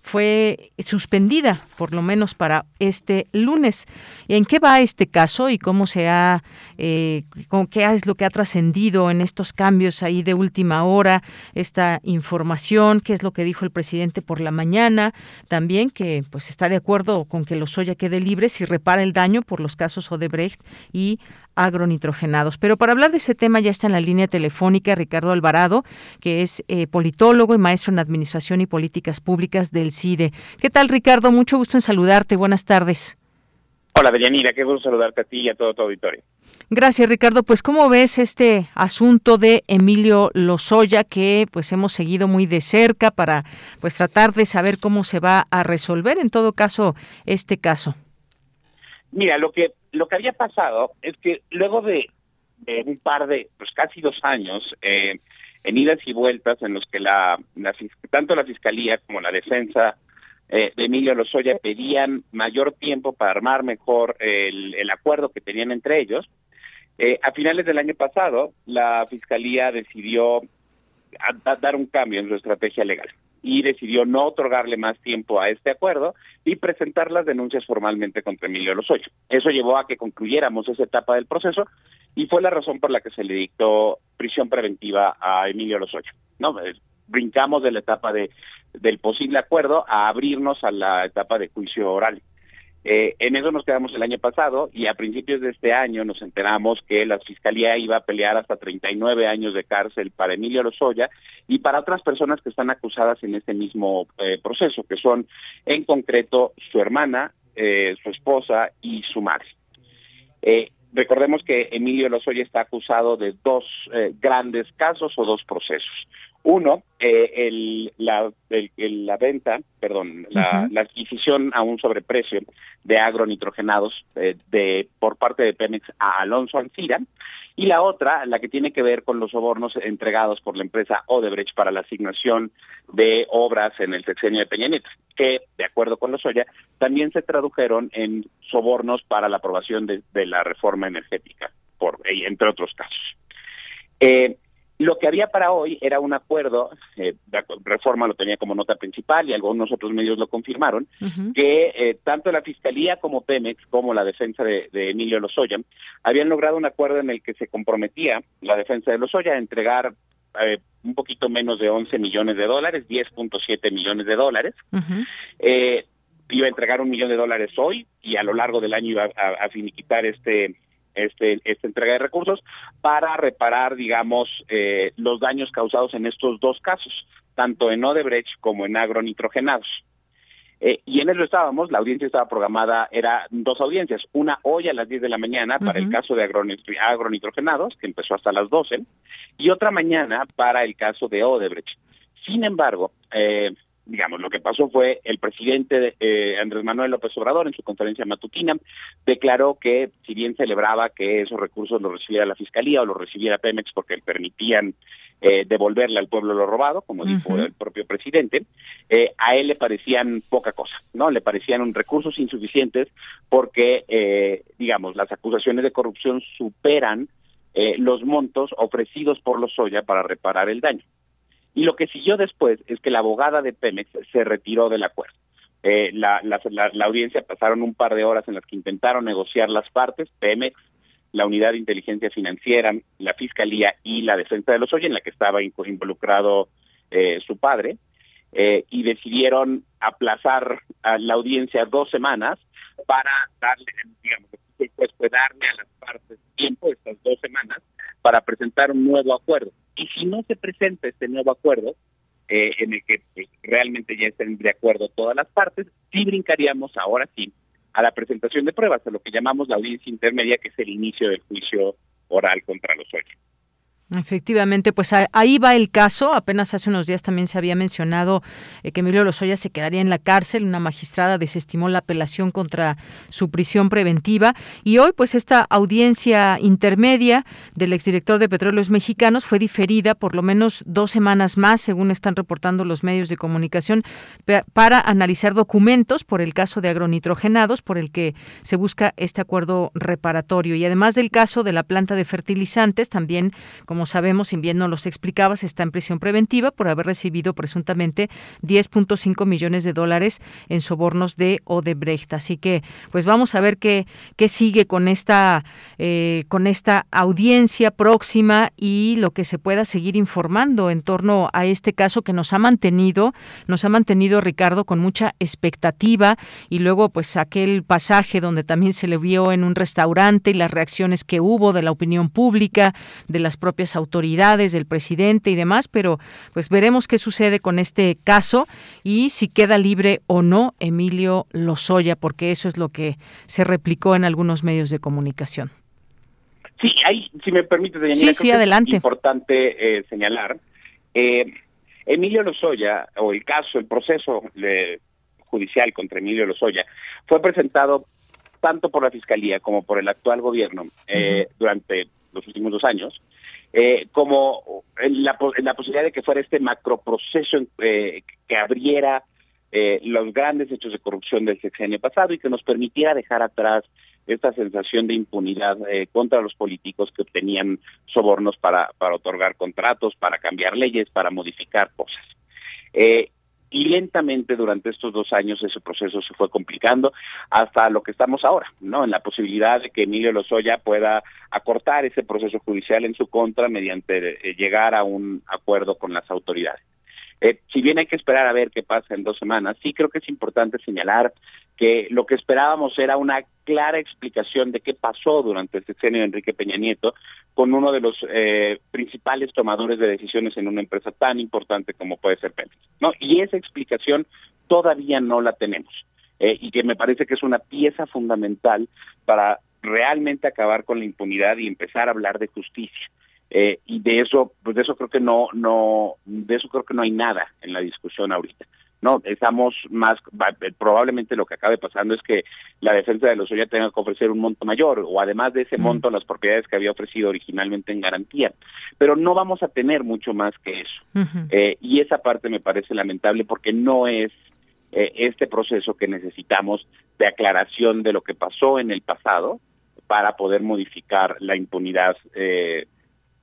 Speaker 1: fue suspendida, por lo menos para este lunes. ¿En qué va este caso y cómo se ha, eh, qué es lo que ha trascendido en estos cambios ahí de última hora, esta información, qué es lo que dijo el presidente por la mañana, también que pues está de acuerdo con que Lozoya quede libre si repara el daño por los casos Odebrecht y agronitrogenados. Pero para hablar de ese tema ya está en la línea telefónica Ricardo Alvarado, que es eh, politólogo y maestro en Administración y Políticas Públicas del CIDE. ¿Qué tal, Ricardo? Mucho gusto en saludarte. Buenas tardes.
Speaker 14: Hola, Deyanira. Qué gusto saludarte a ti y a todo tu auditorio.
Speaker 1: Gracias, Ricardo. Pues, ¿cómo ves este asunto de Emilio Lozoya que pues hemos seguido muy de cerca para pues tratar de saber cómo se va a resolver en todo caso este caso?
Speaker 14: Mira, lo que lo que había pasado es que luego de, un par de, pues casi dos años, eh, en idas y vueltas en los que la, tanto la fiscalía como la defensa eh, de Emilio Lozoya pedían mayor tiempo para armar mejor el, el acuerdo que tenían entre ellos. Eh, a finales del año pasado, la fiscalía decidió dar un cambio en su estrategia legal y decidió no otorgarle más tiempo a este acuerdo y presentar las denuncias formalmente contra Emilio Lozoya. Eso llevó a que concluyéramos esa etapa del proceso y fue la razón por la que se le dictó prisión preventiva a Emilio Lozoya. No, eh, brincamos de la etapa de del posible acuerdo a abrirnos a la etapa de juicio oral. Eh, en eso nos quedamos el año pasado y a principios de este año nos enteramos que la Fiscalía iba a pelear hasta 39 años de cárcel para Emilio Lozoya y para otras personas que están acusadas en este mismo eh, proceso, que son en concreto su hermana, eh, su esposa y su madre. recordemos que Emilio Lozoya está acusado de dos grandes casos o dos procesos. Uno, eh, el, la, la venta, perdón, la, la, adquisición a un sobreprecio de agronitrogenados eh, de por parte de Pemex a Alonso Ancira, y la otra, la que tiene que ver con los sobornos entregados por la empresa Odebrecht para la asignación de obras en el sexenio de Peña Nieto, que, de acuerdo con los Oya, también se tradujeron en sobornos para la aprobación de, de la reforma energética, por, entre otros casos. Eh, lo que había para hoy era un acuerdo, eh, la reforma lo tenía como nota principal y algunos otros medios lo confirmaron, que eh, tanto la Fiscalía como Pemex, como la defensa de, Emilio Lozoya, habían logrado un acuerdo en el que se comprometía la defensa de Lozoya a entregar eh, un poquito menos de 11 millones de dólares, 10.7 millones de dólares. iba a entregar un millón de dólares hoy y a lo largo del año iba a finiquitar este este, esta entrega de recursos para reparar, digamos, eh, los daños causados en estos dos casos, tanto en Odebrecht como en agronitrogenados. Eh, y en eso estábamos, la audiencia estaba programada, era dos audiencias, una hoy a las 10 de la mañana para el caso de agronitrogenados, que empezó hasta las 12, y otra mañana para el caso de Odebrecht. Sin embargo, eh, digamos, lo que pasó fue el presidente eh, Andrés Manuel López Obrador en su conferencia matutina declaró que si bien celebraba que esos recursos los recibiera la Fiscalía o los recibiera Pemex porque permitían eh, devolverle al pueblo lo robado, como dijo el propio presidente, eh, a él le parecían poca cosa, ¿no? Le parecían recursos insuficientes porque, eh, digamos, las acusaciones de corrupción superan eh, los montos ofrecidos por los Soya para reparar el daño. Y lo que siguió después es que la abogada de Pemex se retiró del acuerdo. Eh, la, la, la, audiencia pasaron un par de horas en las que intentaron negociar las partes, Pemex, la Unidad de Inteligencia Financiera, la Fiscalía y la Defensa de los Oye, en la que estaba involucrado eh, su padre, eh, y decidieron aplazar a la audiencia dos semanas para darle, digamos, pues, darle a las partes tiempo, estas dos semanas, para presentar un nuevo acuerdo. Y si no se presenta este nuevo acuerdo, eh, en el que pues, realmente ya estén de acuerdo todas las partes, sí brincaríamos ahora sí a la presentación de pruebas, a lo que llamamos la audiencia intermedia, que es el inicio del juicio oral contra los ocho.
Speaker 1: Efectivamente, pues ahí va el caso. Apenas hace unos días también se había mencionado eh, que Emilio Lozoya se quedaría en la cárcel. Una magistrada desestimó la apelación contra su prisión preventiva. Y hoy, pues esta audiencia intermedia del exdirector de Petróleos Mexicanos fue diferida por lo menos dos semanas más, según están reportando los medios de comunicación, para analizar documentos por el caso de agronitrogenados, por el que se busca este acuerdo reparatorio. Y además del caso de la planta de fertilizantes, también, como como sabemos, bien no los explicabas, está en prisión preventiva por haber recibido presuntamente 10.5 millones de dólares en sobornos de Odebrecht. Así que, pues vamos a ver qué, qué sigue con esta, eh, con esta audiencia próxima y lo que se pueda seguir informando en torno a este caso que nos ha mantenido, nos ha mantenido Ricardo con mucha expectativa y luego pues aquel pasaje donde también se le vio en un restaurante y las reacciones que hubo de la opinión pública, de las propias autoridades, del presidente y demás, pero pues veremos qué sucede con este caso y si queda libre o no Emilio Lozoya, porque eso es lo que se replicó en algunos medios de comunicación.
Speaker 14: Sí, ahí, si me permite,
Speaker 1: sí, sí, adelante.
Speaker 14: es importante eh, señalar. Eh, Emilio Lozoya, o el caso, el proceso judicial contra Emilio Lozoya, fue presentado tanto por la Fiscalía como por el actual gobierno eh, durante los últimos dos años, eh, como la, la, posibilidad de que fuera este macroproceso eh, que abriera eh, los grandes hechos de corrupción del sexenio pasado y que nos permitiera dejar atrás esta sensación de impunidad eh, contra los políticos que obtenían sobornos para, para otorgar contratos, para cambiar leyes, para modificar cosas. Eh, y lentamente durante estos dos años ese proceso se fue complicando hasta lo que estamos ahora, ¿no? En la posibilidad de que Emilio Lozoya pueda acortar ese proceso judicial en su contra mediante eh, llegar a un acuerdo con las autoridades. Eh, si bien hay que esperar a ver qué pasa en dos semanas, sí creo que es importante señalar que lo que esperábamos era una clara explicación de qué pasó durante el sexenio de Enrique Peña Nieto con uno de los eh, principales tomadores de decisiones en una empresa tan importante como puede ser Pemex, ¿no? Y esa explicación todavía no la tenemos eh, y que me parece que es una pieza fundamental para realmente acabar con la impunidad y empezar a hablar de justicia. Eh, y de eso, pues de eso creo que no, no, de eso creo que no hay nada en la discusión ahorita. No, estamos más, probablemente lo que acabe pasando es que la defensa de los Oya tenga que ofrecer un monto mayor o además de ese monto las propiedades que había ofrecido originalmente en garantía. Pero no vamos a tener mucho más que eso. eh, y esa parte me parece lamentable porque no es eh, este proceso que necesitamos de aclaración de lo que pasó en el pasado para poder modificar la impunidad eh,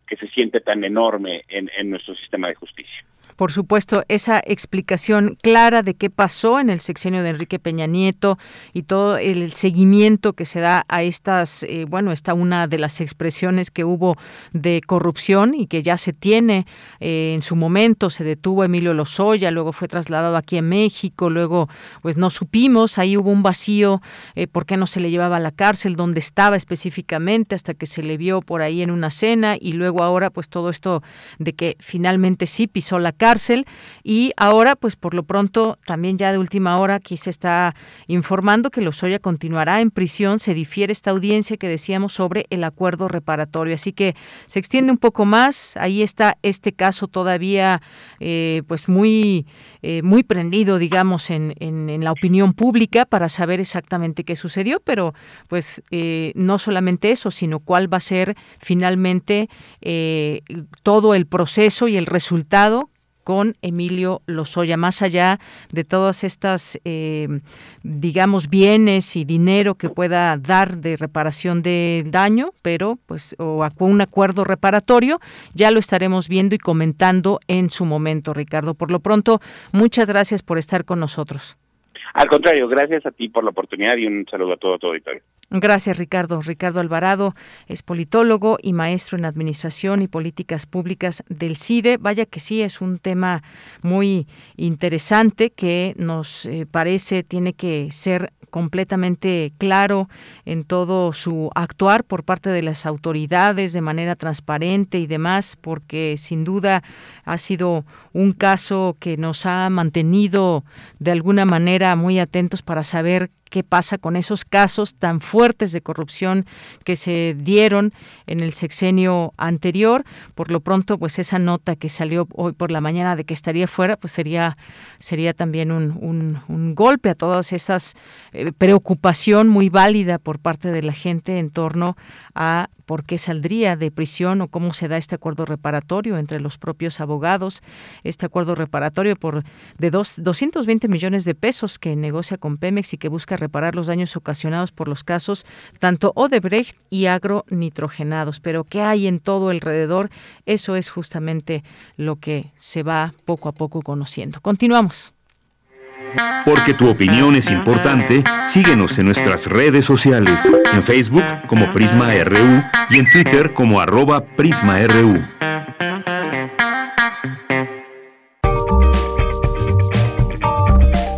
Speaker 14: que se siente tan enorme en, en nuestro sistema de justicia
Speaker 1: por supuesto, esa explicación clara de qué pasó en el sexenio de Enrique Peña Nieto y todo el seguimiento que se da a estas, eh, bueno, esta una de las expresiones que hubo de corrupción y que ya se tiene eh, en su momento, se detuvo Emilio Lozoya, luego fue trasladado aquí a México, luego pues no supimos, ahí hubo un vacío, eh, por qué no se le llevaba a la cárcel, dónde estaba específicamente, hasta que se le vio por ahí en una cena y luego ahora pues todo esto de que finalmente sí pisó la cárcel cárcel y ahora pues por lo pronto también ya de última hora aquí se está informando que Lozoya continuará en prisión, se difiere esta audiencia que decíamos sobre el acuerdo reparatorio, así que se extiende un poco más, ahí está este caso todavía eh, pues muy eh, muy prendido digamos en, en, la opinión pública para saber exactamente qué sucedió, pero pues eh, no solamente eso, sino cuál va a ser finalmente todo el proceso y el resultado con Emilio Lozoya, más allá de todas estas, eh, digamos, bienes y dinero que pueda dar de reparación de daño, pero pues o un acuerdo reparatorio, ya lo estaremos viendo y comentando en su momento, Ricardo. Por lo pronto, muchas gracias por estar con nosotros.
Speaker 14: Al contrario, gracias a ti por la oportunidad y un saludo a todo tu auditorio.
Speaker 1: Gracias, Ricardo. Ricardo Alvarado es politólogo y maestro en Administración y Políticas Públicas del CIDE. Vaya que sí, es un tema muy interesante que nos eh, parece tiene que ser completamente claro en todo su actuar por parte de las autoridades de manera transparente y demás, porque sin duda ha sido un caso que nos ha mantenido de alguna manera muy atentos para saber qué pasa con esos casos tan fuertes de corrupción que se dieron en el sexenio anterior. Por lo pronto, pues esa nota que salió hoy por la mañana de que estaría fuera, pues sería, sería también un, un, golpe a todas esas eh, preocupación muy válida por parte de la gente en torno a por qué saldría de prisión o cómo se da este acuerdo reparatorio entre los propios abogados, este acuerdo reparatorio por de dos, 220 millones de pesos que negocia con Pemex y que busca reparar los daños ocasionados por los casos tanto Odebrecht y agronitrogenados. Pero ¿qué hay en todo alrededor? Eso es justamente lo que se va poco a poco conociendo. Continuamos.
Speaker 2: Porque tu opinión es importante, síguenos en nuestras redes sociales, en Facebook como Prisma RU y en Twitter como arroba PrismaRU.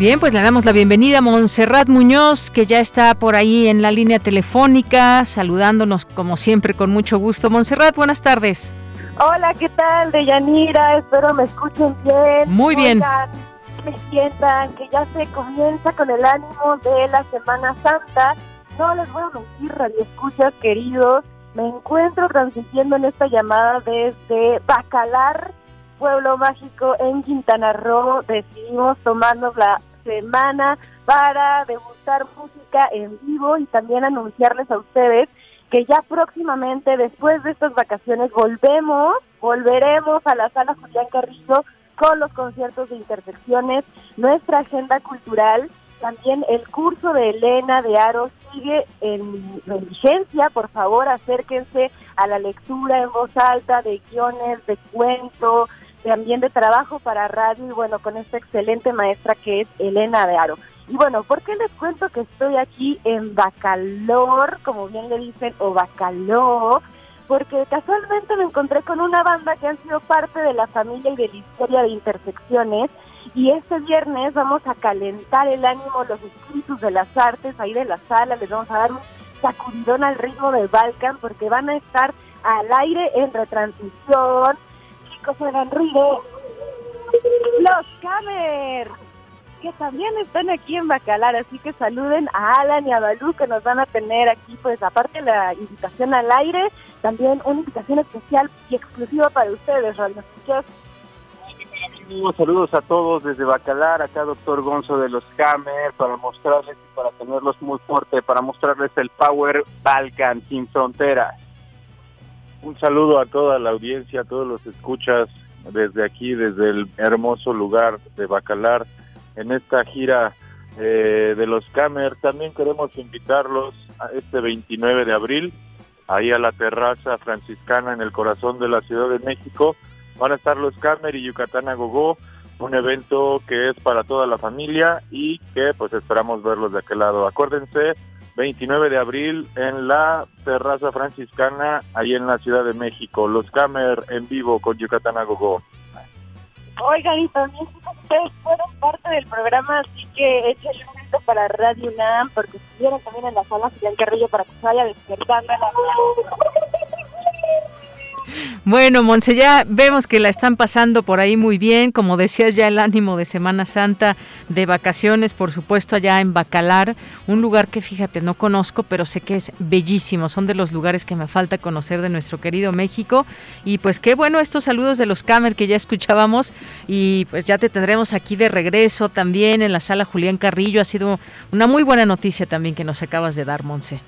Speaker 1: Bien, pues le damos la bienvenida a Montserrat Muñoz, que ya está por ahí en la línea telefónica, saludándonos como siempre con mucho gusto. Montserrat, buenas tardes.
Speaker 15: Hola, ¿qué tal? De Yanira, espero me escuchen bien.
Speaker 1: Muy bien.
Speaker 15: me sientan que ya se comienza con el ánimo de la Semana Santa. No les voy a mentir, radio escuchas queridos. Me encuentro transmitiendo en esta llamada desde Bacalar, Pueblo Mágico en Quintana Roo. Decidimos tomarnos la semana para degustar música en vivo y también anunciarles a ustedes que ya próximamente, después de estas vacaciones, volvemos, volveremos a la sala Julián Carrillo con los conciertos de intersecciones, nuestra agenda cultural, también el curso de Elena de Aro sigue en, en vigencia, por favor acérquense a la lectura en voz alta de guiones, de cuento, también de trabajo para radio y bueno, con esta excelente maestra que es Elena de Aro. Y bueno, ¿por qué les cuento que estoy aquí en Bacalor, como bien le dicen, o Bacaló? Porque casualmente me encontré con una banda que han sido parte de la familia y de la historia de Intersecciones y este viernes vamos a calentar el ánimo, los espíritus de las artes ahí de la sala, les vamos a dar un sacudidón al ritmo de Balkan porque van a estar al aire en retransmisión, hagan. Los Camer, que también están aquí en Bacalar, así que saluden a Alan y a Balú que nos van a tener aquí, pues aparte la invitación al aire, también una invitación especial y exclusiva para ustedes, Radio
Speaker 16: Saludos a todos desde Bacalar, acá doctor Gonzo de los Camer, para mostrarles y para tenerlos muy fuerte, para mostrarles el Power Balkan sin fronteras. Un saludo a toda la audiencia, a todos los escuchas desde aquí, desde el hermoso lugar de Bacalar, en esta gira eh, de los Camer. También queremos invitarlos a este 29 de abril, ahí a la terraza franciscana en el corazón de la Ciudad de México. Van a estar los Camer y Yucatán a Gogó, un evento que es para toda la familia y que pues esperamos verlos de aquel lado. Acuérdense, 29 de abril en la terraza franciscana, ahí en la Ciudad de México. Los Camer en vivo con Yucatán Agogó.
Speaker 15: Oigan, y también ustedes fueron parte del programa, así que échenle un momento para Radio UNAM, porque estuvieron también en la sala Julián Carrillo para que se vaya despertando la
Speaker 1: bueno, Monse, ya vemos que la están pasando por ahí muy bien. Como decías, ya el ánimo de Semana Santa, de vacaciones, por supuesto, allá en Bacalar, un lugar que fíjate, no conozco, pero sé que es bellísimo. Son de los lugares que me falta conocer de nuestro querido México. Y pues qué bueno estos saludos de los Camer que ya escuchábamos. Y pues ya te tendremos aquí de regreso también en la sala Julián Carrillo. Ha sido una muy buena noticia también que nos acabas de dar, Monse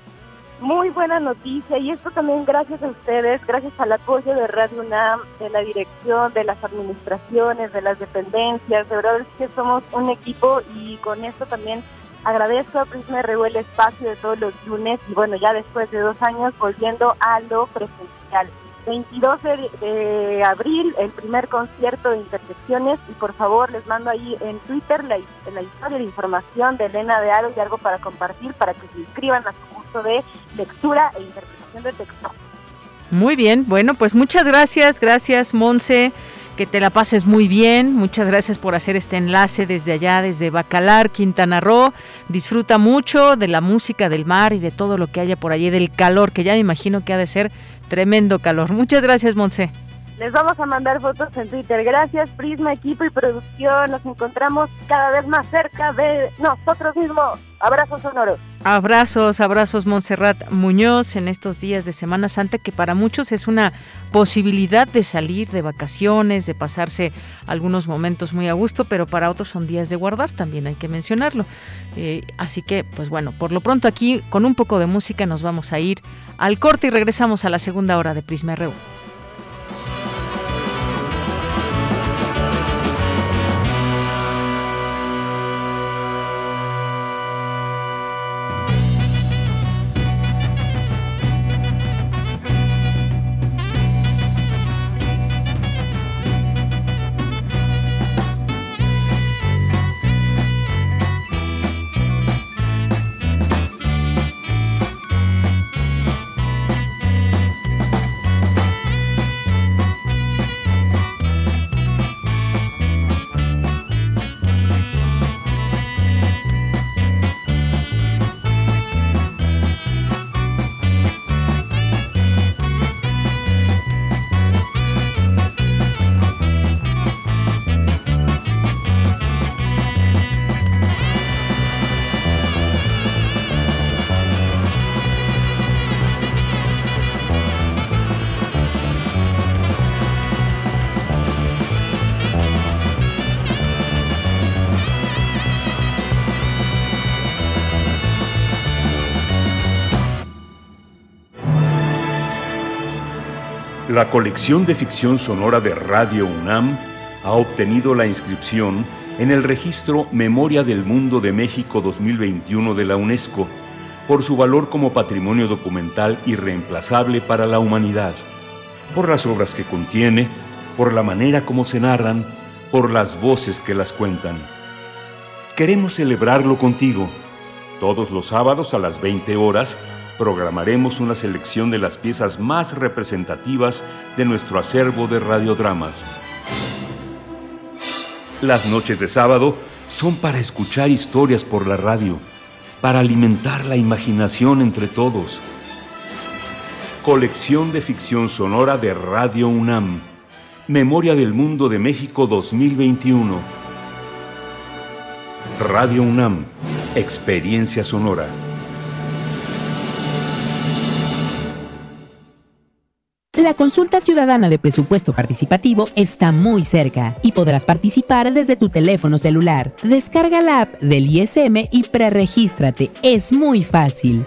Speaker 15: muy buena noticia y esto también gracias a ustedes, gracias al apoyo de Radio UNAM, de la dirección, de las administraciones, de las dependencias, de verdad es que somos un equipo y con esto también agradezco a Prisma RU el espacio de todos los lunes y bueno, ya después de dos años volviendo a lo presencial. 22 de, abril, el primer concierto de Intersecciones y por favor les mando ahí en Twitter la, la historia de información de Elena de Aro y algo para compartir para que se inscriban a su curso de lectura e interpretación de texto.
Speaker 1: Muy bien, bueno, pues muchas gracias, gracias Monse, que te la pases muy bien, muchas gracias por hacer este enlace desde allá, desde Bacalar, Quintana Roo, disfruta mucho de la música del mar y de todo lo que haya por allí, del calor, que ya me imagino que ha de ser tremendo calor. Muchas gracias Monse.
Speaker 15: Les vamos a mandar fotos en Twitter. Gracias, Prisma, equipo y producción. Nos encontramos cada vez más cerca de nosotros mismos. Abrazos sonoros.
Speaker 1: Abrazos, abrazos Montserrat Muñoz en estos días de Semana Santa que para muchos es una posibilidad de salir de vacaciones, de pasarse algunos momentos muy a gusto, pero para otros son días de guardar, también hay que mencionarlo. Eh, así que, pues bueno, por lo pronto aquí con un poco de música nos vamos a ir al corte y regresamos a la segunda hora de Prisma RU.
Speaker 2: La colección de ficción sonora de Radio UNAM ha obtenido la inscripción en el registro Memoria del Mundo de México 2021 de la UNESCO por su valor como patrimonio documental irreemplazable para la humanidad, por las obras que contiene, por la manera como se narran, por las voces que las cuentan. Queremos celebrarlo contigo. Todos los sábados a las 20 horas programaremos una selección de las piezas más representativas de nuestro acervo de radiodramas. Las noches de sábado son para escuchar historias por la radio, para alimentar la imaginación entre todos. Colección de ficción sonora de Radio UNAM. Memoria del Mundo de México 2021. Radio UNAM. Experiencia sonora.
Speaker 17: La consulta ciudadana de presupuesto participativo está muy cerca y podrás participar desde tu teléfono celular. Descarga la app del ISM y preregístrate. Es muy fácil.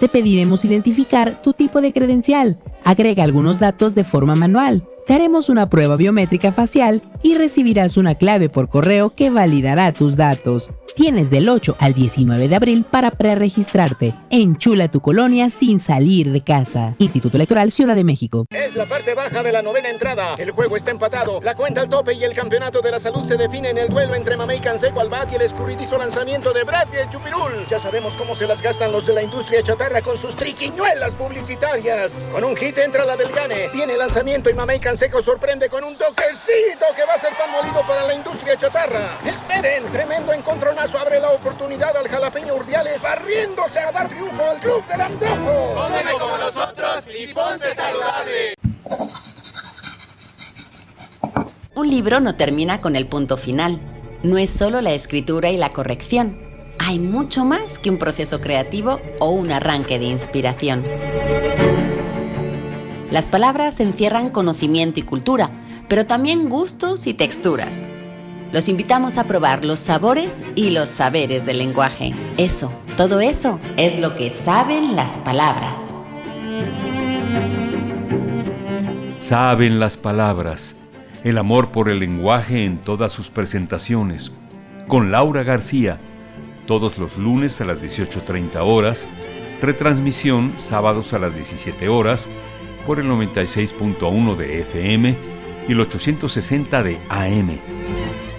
Speaker 17: Te pediremos identificar tu tipo de credencial. Agrega algunos datos de forma manual. Te haremos una prueba biométrica facial y recibirás una clave por correo que validará tus datos. Tienes del 8 al 19 de abril para preregistrarte. Enchula tu colonia sin salir de casa. Instituto Electoral Ciudad de México.
Speaker 18: Es la parte baja de la novena entrada. El juego está empatado. La cuenta al tope y el campeonato de la salud se define en el duelo entre Mamey Canseco al bat y el escurridizo lanzamiento de Brad y Chupirul. Ya sabemos cómo se las gastan los de la industria chatarra con sus triquiñuelas publicitarias. Con un hit entra la del Gane. Viene el lanzamiento y Mamey Canseco sorprende con un toquecito que va a ser pan molido para la industria chatarra. Esperen, tremendo encontronazo abre la oportunidad al jalapeño Urdiales barriéndose a dar triunfo al club del antojo.
Speaker 19: Come como nosotros y ponte saludable.
Speaker 20: Un libro no termina con el punto final. No es solo la escritura y la corrección. Hay mucho más que un proceso creativo o un arranque de inspiración. Las palabras encierran conocimiento y cultura, pero también gustos y texturas. Los invitamos a probar los sabores y los saberes del lenguaje. Eso, todo eso es lo que saben las palabras.
Speaker 2: Saben las palabras. El amor por el lenguaje en todas sus presentaciones. Con Laura García. Todos los lunes a las 18.30 horas. Retransmisión sábados a las 17 horas por el 96.1 de FM y el 860 de AM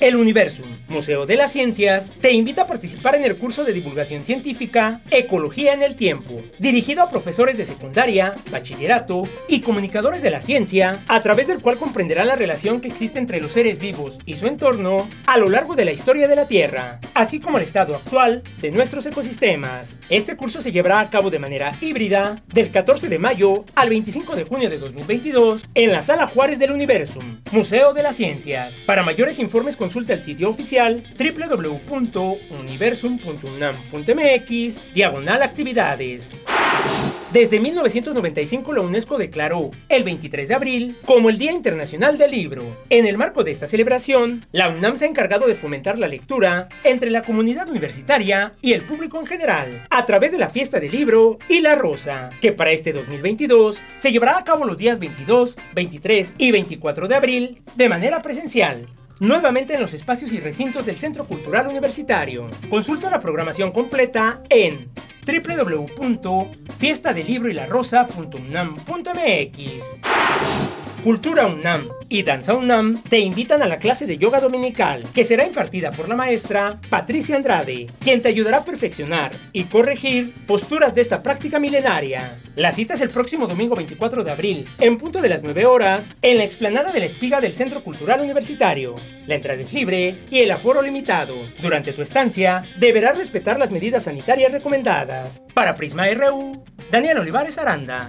Speaker 4: El universo Museo de las Ciencias te invita a participar en el curso de divulgación científica Ecología en el Tiempo, dirigido a profesores de secundaria, bachillerato y comunicadores de la ciencia, a través del cual comprenderán la relación que existe entre los seres vivos y su entorno a lo largo de la historia de la Tierra, así como el estado actual de nuestros ecosistemas. Este curso se llevará a cabo de manera híbrida del 14 de mayo al 25 de junio de 2022 en la Sala Juárez del Universum, Museo de las Ciencias. Para mayores informes consulta el sitio oficial www.universum.unam.mx diagonal actividades. Desde 1995 la UNESCO declaró el 23 de abril como el Día Internacional del Libro. En el marco de esta celebración, la UNAM se ha encargado de fomentar la lectura entre la comunidad universitaria y el público en general, a través de la Fiesta del Libro y La Rosa, que para este 2022 se llevará a cabo los días 22, 23 y 24 de abril de manera presencial nuevamente en los espacios y recintos del Centro Cultural Universitario. Consulta la programación completa en www.fiestadelibroylarosa.unam.mx. Cultura UNAM y Danza UNAM te invitan a la clase de yoga dominical que será impartida por la maestra Patricia Andrade, quien te ayudará a perfeccionar y corregir posturas de esta práctica milenaria. La cita es el próximo domingo 24 de abril, en punto de las 9 horas, en la explanada de la espiga del Centro Cultural Universitario. La entrada es libre y el aforo limitado. Durante tu estancia, deberás respetar las medidas sanitarias recomendadas. Para Prisma RU, Daniel Olivares Aranda.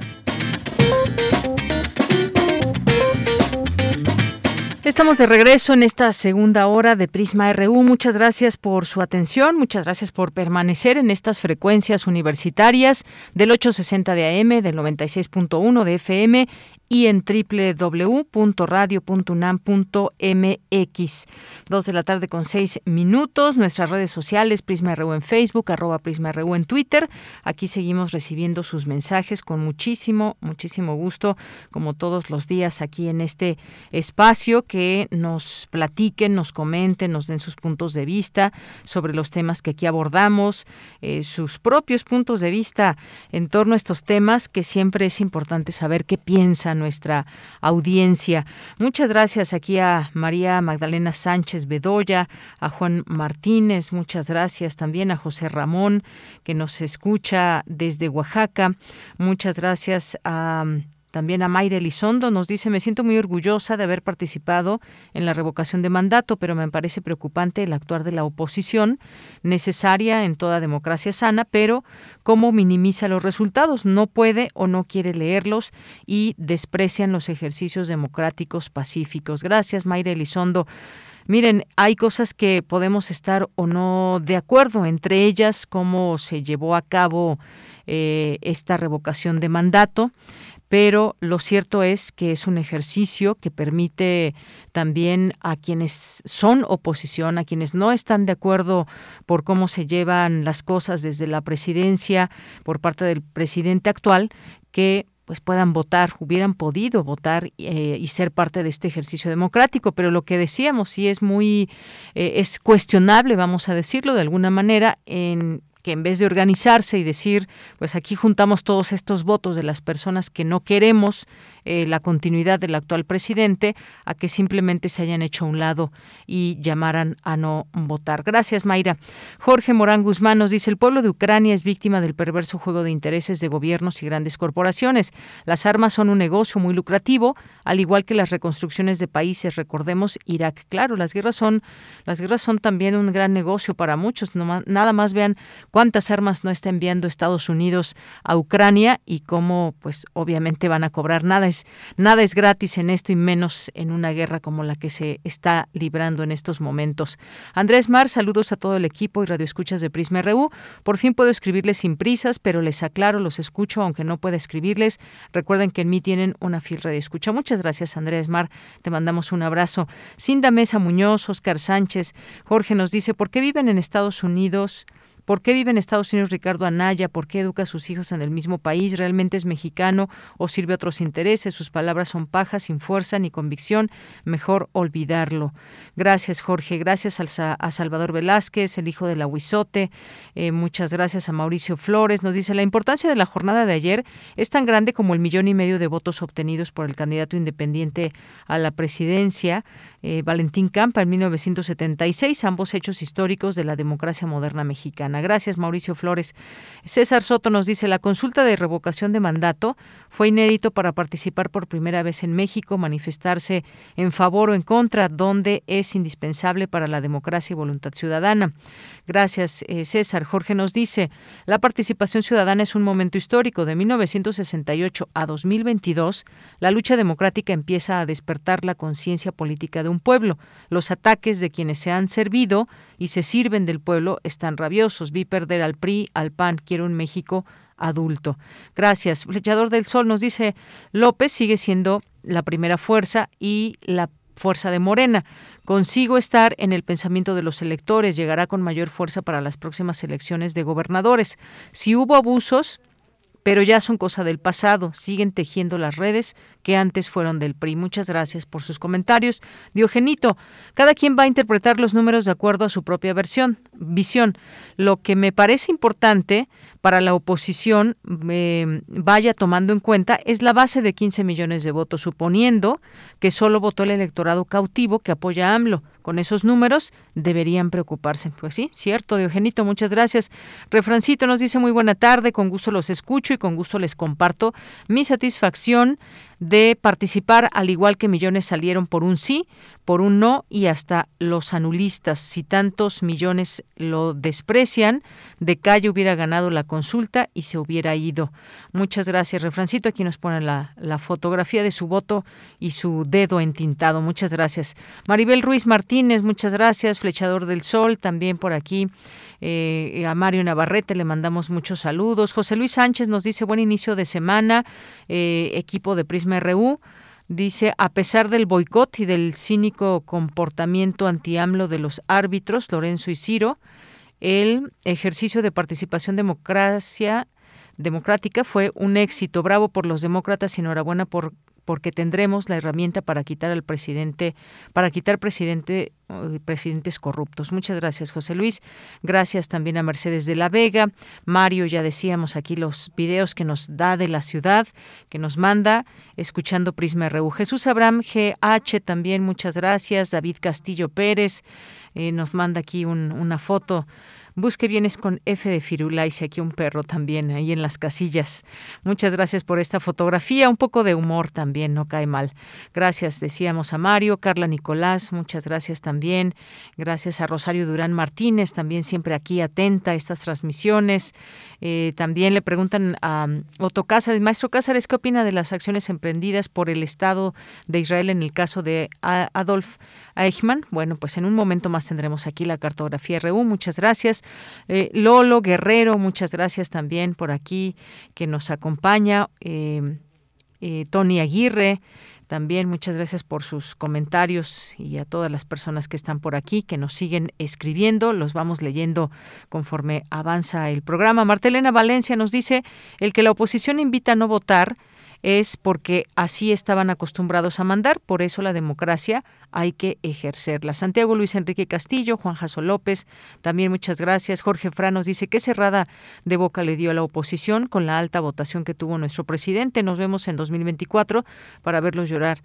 Speaker 1: Estamos de regreso en esta segunda hora de Prisma RU. Muchas gracias por su atención, muchas gracias por permanecer en estas frecuencias universitarias del 860 de AM, del 96.1 de FM y en www.radio.unam.mx. Dos de la tarde con seis minutos. Nuestras redes sociales, Prisma RU en Facebook, arroba Prisma RU en Twitter. Aquí seguimos recibiendo sus mensajes con muchísimo, muchísimo gusto, como todos los días aquí en este espacio, que nos platiquen, nos comenten, nos den sus puntos de vista sobre los temas que aquí abordamos, eh, sus propios puntos de vista en torno a estos temas, que siempre es importante saber qué piensan nuestra audiencia. Muchas gracias aquí a María Magdalena Sánchez Bedoya, a Juan Martínez, muchas gracias también a José Ramón, que nos escucha desde Oaxaca. Muchas gracias a también a Mayra Elizondo nos dice, me siento muy orgullosa de haber participado en la revocación de mandato, pero me parece preocupante el actuar de la oposición, necesaria en toda democracia sana, pero cómo minimiza los resultados, no puede o no quiere leerlos y desprecian los ejercicios democráticos pacíficos. Gracias, Mayra Elizondo. Miren, hay cosas que podemos estar o no de acuerdo, entre ellas cómo se llevó a cabo eh, esta revocación de mandato pero lo cierto es que es un ejercicio que permite también a quienes son oposición, a quienes no están de acuerdo por cómo se llevan las cosas desde la presidencia por parte del presidente actual, que pues puedan votar, hubieran podido votar eh, y ser parte de este ejercicio democrático, pero lo que decíamos sí es muy eh, es cuestionable, vamos a decirlo de alguna manera, en que en vez de organizarse y decir, pues aquí juntamos todos estos votos de las personas que no queremos eh, la continuidad del actual presidente, a que simplemente se hayan hecho a un lado y llamaran a no votar. Gracias, Mayra. Jorge Morán Guzmán nos dice, el pueblo de Ucrania es víctima del perverso juego de intereses de gobiernos y grandes corporaciones. Las armas son un negocio muy lucrativo, al igual que las reconstrucciones de países. Recordemos Irak. Claro, las guerras son, las guerras son también un gran negocio para muchos. No, nada más vean cuántas armas no está enviando Estados Unidos a Ucrania y cómo, pues, obviamente van a cobrar nada nada es gratis en esto y menos en una guerra como la que se está librando en estos momentos. Andrés Mar, saludos a todo el equipo y radioescuchas de Prisma RU. Por fin puedo escribirles sin prisas, pero les aclaro, los escucho aunque no pueda escribirles. Recuerden que en mí tienen una fiel radioescucha. Muchas gracias, Andrés Mar. Te mandamos un abrazo. Cinda Mesa Muñoz, Oscar Sánchez, Jorge nos dice, ¿por qué viven en Estados Unidos? ¿Por qué vive en Estados Unidos Ricardo Anaya? ¿Por qué educa a sus hijos en el mismo país? ¿Realmente es mexicano o sirve a otros intereses? Sus palabras son pajas, sin fuerza ni convicción. Mejor olvidarlo. Gracias, Jorge. Gracias a Salvador Velázquez, el hijo de la Huizote. Eh, muchas gracias a Mauricio Flores. Nos dice, la importancia de la jornada de ayer es tan grande como el millón y medio de votos obtenidos por el candidato independiente a la presidencia eh, Valentín Campa en 1976, ambos hechos históricos de la democracia moderna mexicana. Gracias, Mauricio Flores. César Soto nos dice, la consulta de revocación de mandato fue inédito para participar por primera vez en México, manifestarse en favor o en contra, donde es indispensable para la democracia y voluntad ciudadana. Gracias, eh, César. Jorge nos dice, la participación ciudadana es un momento histórico. De 1968 a 2022, la lucha democrática empieza a despertar la conciencia política de un pueblo. Los ataques de quienes se han servido y se sirven del pueblo están rabiosos. Vi perder al PRI, al PAN, quiero un México adulto. Gracias. Flechador del Sol nos dice, López sigue siendo la primera fuerza y la fuerza de Morena. Consigo estar en el pensamiento de los electores, llegará con mayor fuerza para las próximas elecciones de gobernadores. Si hubo abusos, pero ya son cosa del pasado, siguen tejiendo las redes que antes fueron del PRI. Muchas gracias por sus comentarios. Diogenito, cada quien va a interpretar los números de acuerdo a su propia versión, visión. Lo que me parece importante para la oposición eh, vaya tomando en cuenta es la base de 15 millones de votos, suponiendo que solo votó el electorado cautivo que apoya a AMLO. Con esos números deberían preocuparse. Pues sí, cierto, Diogenito, muchas gracias. Refrancito nos dice muy buena tarde, con gusto los escucho y con gusto les comparto mi satisfacción de participar, al igual que millones salieron por un sí, por un no y hasta los anulistas. Si tantos millones lo desprecian, de calle hubiera ganado la consulta y se hubiera ido. Muchas gracias, Refrancito. Aquí nos pone la, la fotografía de su voto y su dedo entintado. Muchas gracias. Maribel Ruiz Martínez, muchas gracias. Flechador del Sol, también por aquí. Eh, a Mario Navarrete le mandamos muchos saludos. José Luis Sánchez nos dice buen inicio de semana, eh, equipo de Prisma RU. Dice, a pesar del boicot y del cínico comportamiento anti-AMLO de los árbitros, Lorenzo y Ciro, el ejercicio de participación democracia democrática fue un éxito. Bravo por los demócratas y enhorabuena por porque tendremos la herramienta para quitar al presidente, para quitar presidente, eh, presidentes corruptos. Muchas gracias, José Luis. Gracias también a Mercedes de la Vega. Mario, ya decíamos aquí los videos que nos da de la ciudad, que nos manda, escuchando Prisma RU. Jesús Abraham GH también, muchas gracias. David Castillo Pérez eh, nos manda aquí una foto Busque bienes con F de Firulais y aquí un perro también ahí en las casillas. Muchas gracias por esta fotografía, un poco de humor también, no cae mal. Gracias, decíamos a Mario, Carla Nicolás, muchas gracias también. Gracias a Rosario Durán Martínez, también siempre aquí atenta a estas transmisiones. Eh, también le preguntan a Otto Cázares, maestro Cázares, ¿qué opina de las acciones emprendidas por el Estado de Israel en el caso de Adolf Eichmann? Bueno, pues en un momento más tendremos aquí la cartografía RU. Muchas gracias. Eh, Lolo Guerrero, muchas gracias también por aquí que nos acompaña. Eh, Tony Aguirre, también muchas gracias por sus comentarios y a todas las personas que están por aquí, que nos siguen escribiendo. Los vamos leyendo conforme avanza el programa. Martelena Valencia nos dice, el que la oposición invita a no votar es porque así estaban acostumbrados a mandar, por eso la democracia hay que ejercerla. Santiago Luis Enrique Castillo, Juan Jaso López, también muchas gracias. Jorge Franos dice, qué cerrada de boca le dio a la oposición con la alta votación que tuvo nuestro presidente. Nos vemos en 2024 para verlos llorar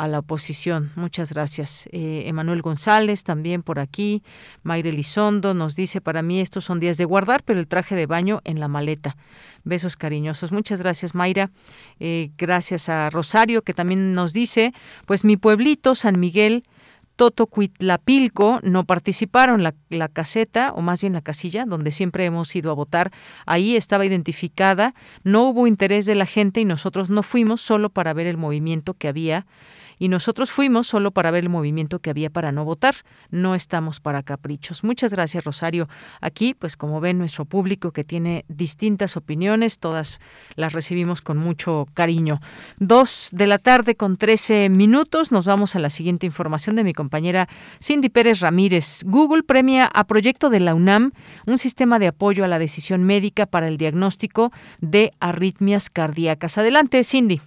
Speaker 1: a la oposición. Muchas gracias. Eh, Emanuel González también por aquí. Mayre Lizondo nos dice, para mí estos son días de guardar, pero el traje de baño en la maleta. Besos cariñosos. Muchas gracias, Mayra. Eh, gracias a Rosario, que también nos dice, pues mi pueblito, San Miguel, Totocuitlapilco no participaron. La, la, caseta, o más bien la casilla, donde siempre hemos ido a votar, ahí estaba identificada. No hubo interés de la gente y nosotros no fuimos solo para ver el movimiento que había y nosotros fuimos solo para ver el movimiento que había para no votar. No estamos para caprichos. Muchas gracias, Rosario. Aquí, pues como ven, nuestro público que tiene distintas opiniones, todas las recibimos con mucho cariño. Dos de la tarde con trece minutos. Nos vamos a la siguiente información de mi compañera Cindy Pérez Ramírez. Google premia a proyecto de la UNAM un sistema de apoyo a la decisión médica para el diagnóstico de arritmias cardíacas. Adelante, Cindy.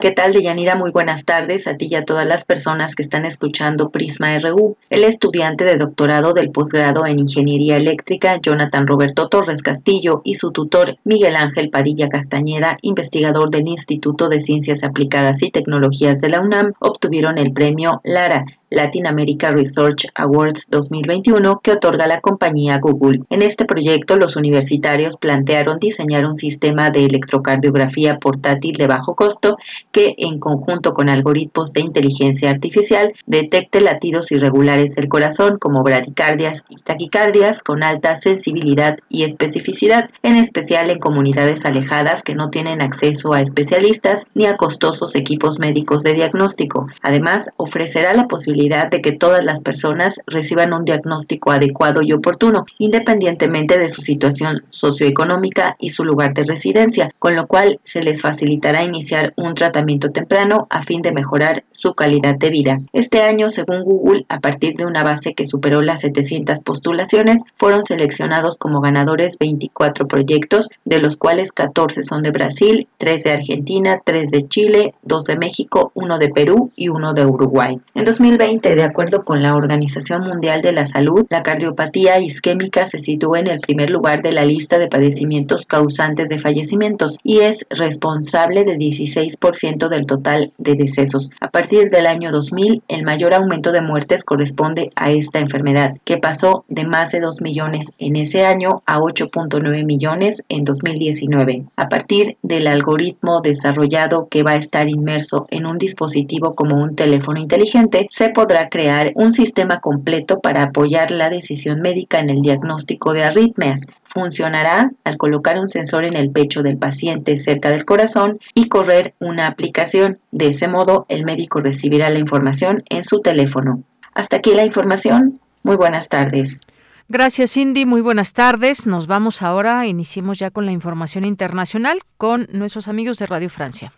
Speaker 21: ¿Qué tal, Deyanira? Muy buenas tardes a ti y a todas las personas que están escuchando Prisma RU. El estudiante de doctorado del posgrado en Ingeniería Eléctrica, Jonathan Roberto Torres Castillo, y su tutor, Miguel Ángel Padilla Castañeda, investigador del Instituto de Ciencias Aplicadas y Tecnologías de la UNAM, obtuvieron el premio Lara, Latin America Research Awards 2021 que otorga la compañía Google. En este proyecto, los universitarios plantearon diseñar un sistema de electrocardiografía portátil de bajo costo que, en conjunto con algoritmos de inteligencia artificial, detecte latidos irregulares del corazón como bradicardias y taquicardias con alta sensibilidad y especificidad, en especial en comunidades alejadas que no tienen acceso a especialistas ni a costosos equipos médicos de diagnóstico. Además, ofrecerá la posibilidad de que todas las personas reciban un diagnóstico adecuado y oportuno, independientemente de su situación socioeconómica y su lugar de residencia, con lo cual se les facilitará iniciar un tratamiento temprano a fin de mejorar su calidad de vida. Este año, según Google, a partir de una base que superó las 700 postulaciones, fueron seleccionados como ganadores 24 proyectos, de los cuales 14 son de Brasil, 3 de Argentina, 3 de Chile, 2 de México, 1 de Perú y 1 de Uruguay. En 2020, de acuerdo con la Organización Mundial de la Salud, la cardiopatía isquémica se sitúa en el primer lugar de la lista de padecimientos causantes de fallecimientos y es responsable del 16% del total de decesos. A partir del año 2000, el mayor aumento de muertes corresponde a esta enfermedad, que pasó de más de 2 millones en ese año a 8.9 millones en 2019. A partir del algoritmo desarrollado que va a estar inmerso en un dispositivo como un teléfono inteligente, se podrá crear un sistema completo para apoyar la decisión médica en el diagnóstico de arritmias. Funcionará al colocar un sensor en el pecho del paciente cerca del corazón y correr una aplicación. De ese modo, el médico recibirá la información en su teléfono. Hasta aquí la información. Muy buenas tardes.
Speaker 1: Gracias, Cindy. Muy buenas tardes. Nos vamos ahora, iniciemos ya con la información internacional con nuestros amigos de Radio Francia.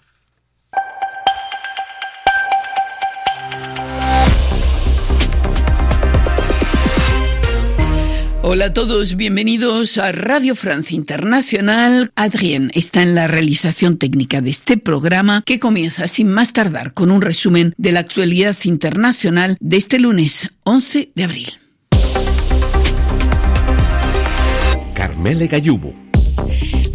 Speaker 22: Hola a todos, bienvenidos a Radio Francia Internacional. Adrien está en la realización técnica de este programa que comienza sin más tardar con un resumen de la actualidad internacional de este lunes 11 de abril.
Speaker 23: Carmele Gallubo.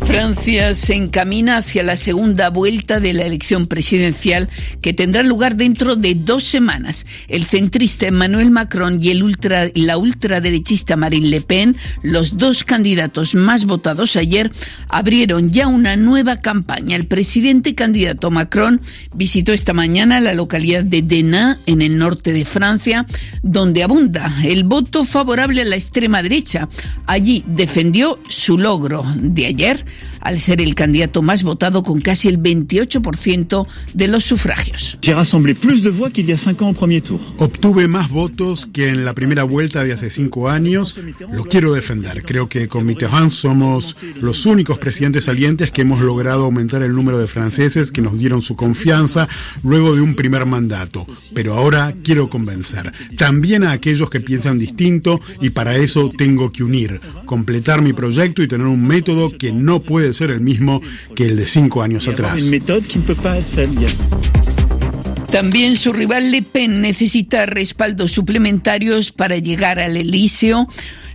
Speaker 22: Francia se encamina hacia la segunda vuelta de la elección presidencial que tendrá lugar dentro de dos semanas. El centrista Emmanuel Macron y el ultra, la ultraderechista Marine Le Pen, los dos candidatos más votados ayer, abrieron ya una nueva campaña. El presidente candidato Macron visitó esta mañana la localidad de Denain, en el norte de Francia, donde abunda el voto favorable a la extrema derecha. Allí defendió su logro de ayer al ser el candidato más votado con casi el 28% de los sufragios.
Speaker 24: Obtuve más votos que en la primera vuelta de hace cinco años. Lo quiero defender. Creo que con Mitterrand somos los únicos presidentes salientes que hemos logrado aumentar el número de franceses que nos dieron su confianza luego de un primer mandato. Pero ahora quiero convencer también a aquellos que piensan distinto y para eso tengo que unir, completar mi proyecto y tener un método que no puede ser el mismo que el de cinco años atrás.
Speaker 22: También su rival Le Pen necesita respaldos suplementarios para llegar al Elíseo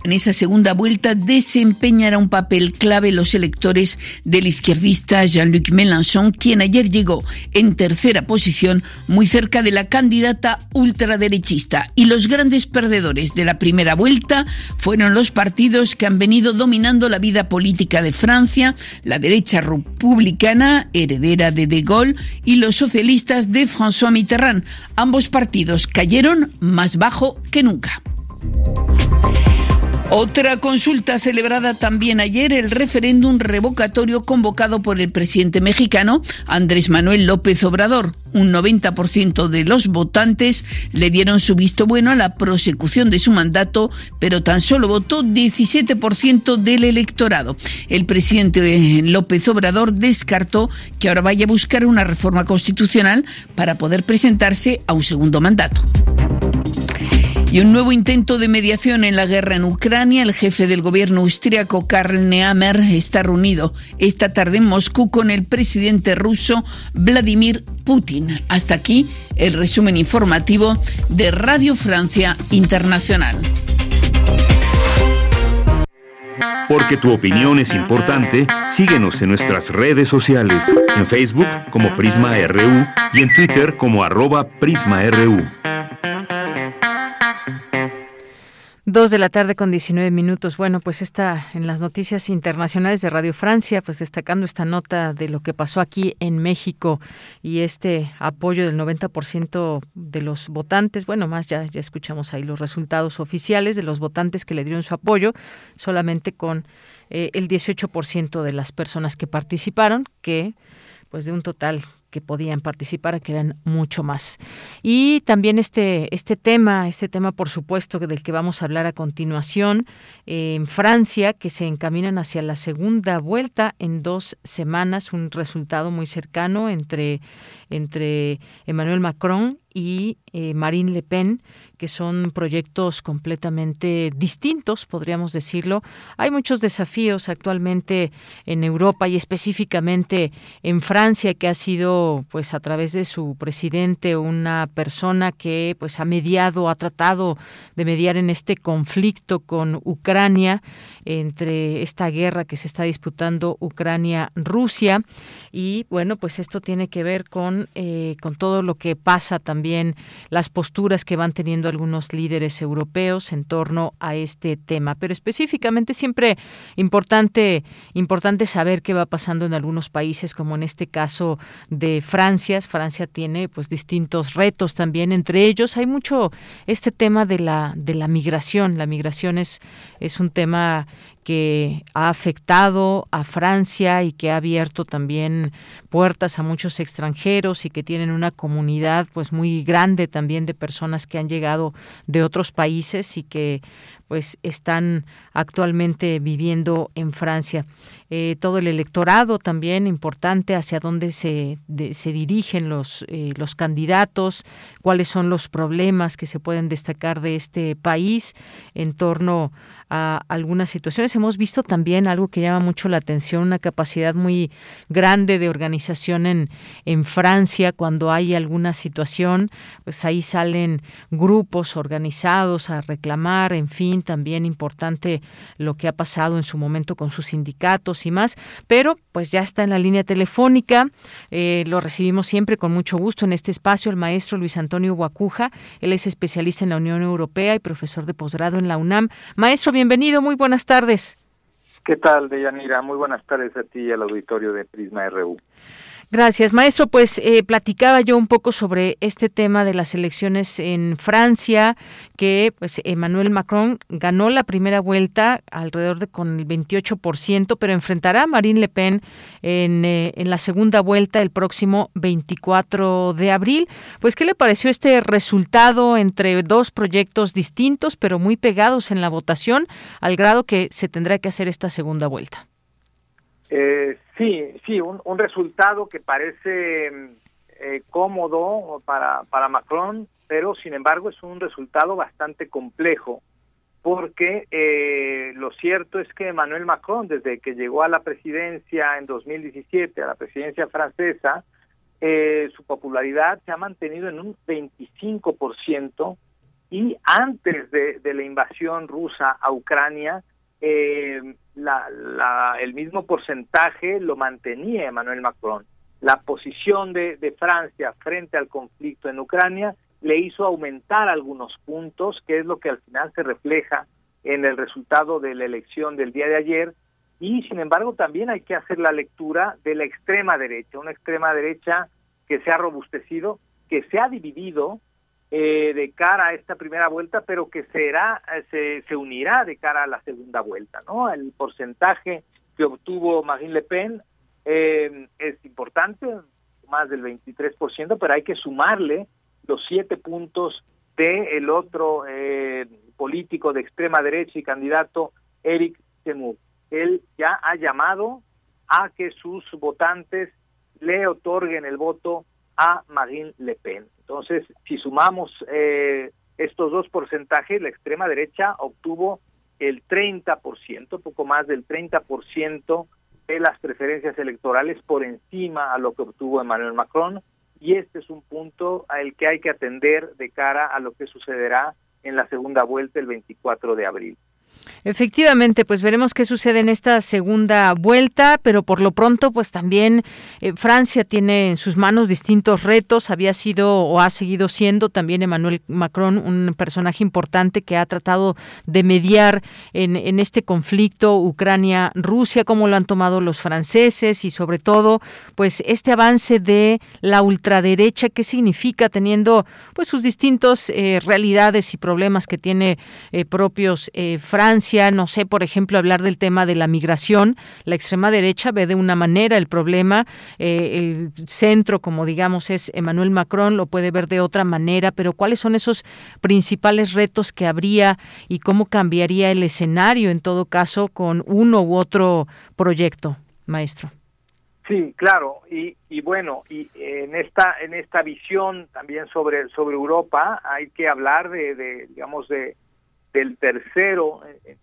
Speaker 22: en esa segunda vuelta desempeñará un papel clave los electores del izquierdista Jean-Luc Mélenchon, quien ayer llegó en tercera posición muy cerca de la candidata ultraderechista. Y los grandes perdedores de la primera vuelta fueron los partidos que han venido dominando la vida política de Francia, la derecha republicana, heredera de De Gaulle, y los socialistas de François Mitterrand. Ambos partidos cayeron más bajo que nunca. Otra consulta celebrada también ayer, el referéndum revocatorio convocado por el presidente mexicano Andrés Manuel López Obrador. Un 90% de los votantes le dieron su visto bueno a la prosecución de su mandato, pero tan solo votó 17% del electorado. El presidente López Obrador descartó que ahora vaya a buscar una reforma constitucional para poder presentarse a un segundo mandato. Y un nuevo intento de mediación en la guerra en Ucrania. El jefe del gobierno austriaco Karl Nehammer está reunido esta tarde en Moscú con el presidente ruso Vladimir Putin. Hasta aquí el resumen informativo de Radio Francia Internacional.
Speaker 2: Porque tu opinión es importante, síguenos en nuestras redes sociales, en Facebook como Prisma RU y en Twitter como arroba PrismaRU.
Speaker 1: Dos de la tarde con 19 minutos. Bueno, pues está en las noticias internacionales de Radio Francia, pues destacando esta nota de lo que pasó aquí en México y este apoyo del 90% de los votantes. Bueno, más ya, ya escuchamos ahí los resultados oficiales de los votantes que le dieron su apoyo, solamente con eh, el 18% de las personas que participaron, que pues de un total que podían participar, que eran mucho más. Y también este, este tema, este tema por supuesto del que vamos a hablar a continuación, eh, en Francia, que se encaminan hacia la segunda vuelta en dos semanas, un resultado muy cercano entre, entre Emmanuel Macron y eh, Marine Le Pen, que son proyectos completamente distintos, podríamos decirlo. Hay muchos desafíos actualmente en Europa y específicamente en Francia, que ha sido, pues, a través de su presidente, una persona que, pues, ha mediado, ha tratado de mediar en este conflicto con Ucrania, entre esta guerra que se está disputando Ucrania-Rusia. Y bueno, pues esto tiene que ver con, eh, con todo lo que pasa también, las posturas que van teniendo algunos líderes europeos en torno a este tema. Pero específicamente siempre importante, importante saber qué va pasando en algunos países, como en este caso de Francia. Francia tiene pues distintos retos también. Entre ellos hay mucho este tema de la, de la migración. La migración es, es un tema que ha afectado a Francia y que ha abierto también puertas a muchos extranjeros y que tienen una comunidad pues muy grande también de personas que han llegado de otros países y que pues están actualmente viviendo en Francia. Eh, todo el electorado también importante, hacia dónde se, se dirigen los, eh, los candidatos, cuáles son los problemas que se pueden destacar de este país en torno a algunas situaciones. Hemos visto también algo que llama mucho la atención, una capacidad muy grande de organización en, en Francia cuando hay alguna situación, pues ahí salen grupos organizados a reclamar, en fin, también importante lo que ha pasado en su momento con sus sindicatos y más, pero pues ya está en la línea telefónica, eh, lo recibimos siempre con mucho gusto en este espacio el maestro Luis Antonio Guacuja, él es especialista en la Unión Europea y profesor de posgrado en la UNAM. Maestro, bienvenido, muy buenas tardes.
Speaker 25: ¿Qué tal, Deyanira? Muy buenas tardes a ti y al auditorio de Prisma RU.
Speaker 1: Gracias, maestro. Pues eh, platicaba yo un poco sobre este tema de las elecciones en Francia, que pues Emmanuel Macron ganó la primera vuelta alrededor de con el 28%, pero enfrentará a Marine Le Pen en, eh, en la segunda vuelta el próximo 24 de abril. Pues, ¿qué le pareció este resultado entre dos proyectos distintos, pero muy pegados en la votación, al grado que se tendrá que hacer esta segunda vuelta?
Speaker 25: Eh, sí, sí, un, resultado que parece eh, cómodo para, para Macron, pero sin embargo es un resultado bastante complejo, porque eh, lo cierto es que Emmanuel Macron, desde que llegó a la presidencia en 2017, a la presidencia francesa, eh, su popularidad se ha mantenido en un 25% y antes de, de la invasión rusa a Ucrania, eh, la, la, el mismo porcentaje lo mantenía Emmanuel Macron. La posición de, de, Francia frente al conflicto en Ucrania le hizo aumentar algunos puntos, que es lo que al final se refleja en el resultado de la elección del día de ayer. Y sin embargo también hay que hacer la lectura de la extrema derecha, una extrema derecha que se ha robustecido, que se ha dividido eh, de cara a esta primera vuelta, pero que será se, se unirá de cara a la segunda vuelta, ¿no? El porcentaje que obtuvo Marine Le Pen eh, es importante, más del 23%, pero hay que sumarle los siete puntos de el otro eh, político de extrema derecha y candidato Eric Zemmour. Él ya ha llamado a que sus votantes le otorguen el voto a Marine Le Pen. Entonces, si sumamos eh, estos dos porcentajes, la extrema derecha obtuvo el 30%, poco más del 30% de las preferencias electorales por encima a lo que obtuvo Emmanuel Macron y este es un punto al que hay que atender de cara a lo que sucederá en la segunda vuelta el 24 de abril.
Speaker 1: Efectivamente, pues veremos qué sucede en esta segunda vuelta, pero por lo pronto, pues también eh, Francia tiene en sus manos distintos retos. Había sido o ha seguido siendo también Emmanuel Macron un personaje importante que ha tratado de mediar en, en este conflicto Ucrania-Rusia, cómo lo han tomado los franceses y sobre todo, pues este avance de la ultraderecha, qué significa teniendo pues sus distintos eh, realidades y problemas que tiene eh, propios Francia no sé, por ejemplo, hablar del tema de la migración. La extrema derecha ve de una manera el problema, eh, el centro, como digamos, es Emmanuel Macron, lo puede ver de otra manera, pero ¿cuáles son esos principales retos que habría y cómo cambiaría el escenario en todo caso con uno u otro proyecto, maestro?
Speaker 25: Sí, claro, y, bueno, y en esta en esta visión también sobre sobre Europa hay que hablar de digamos de del tercero, eh, eh,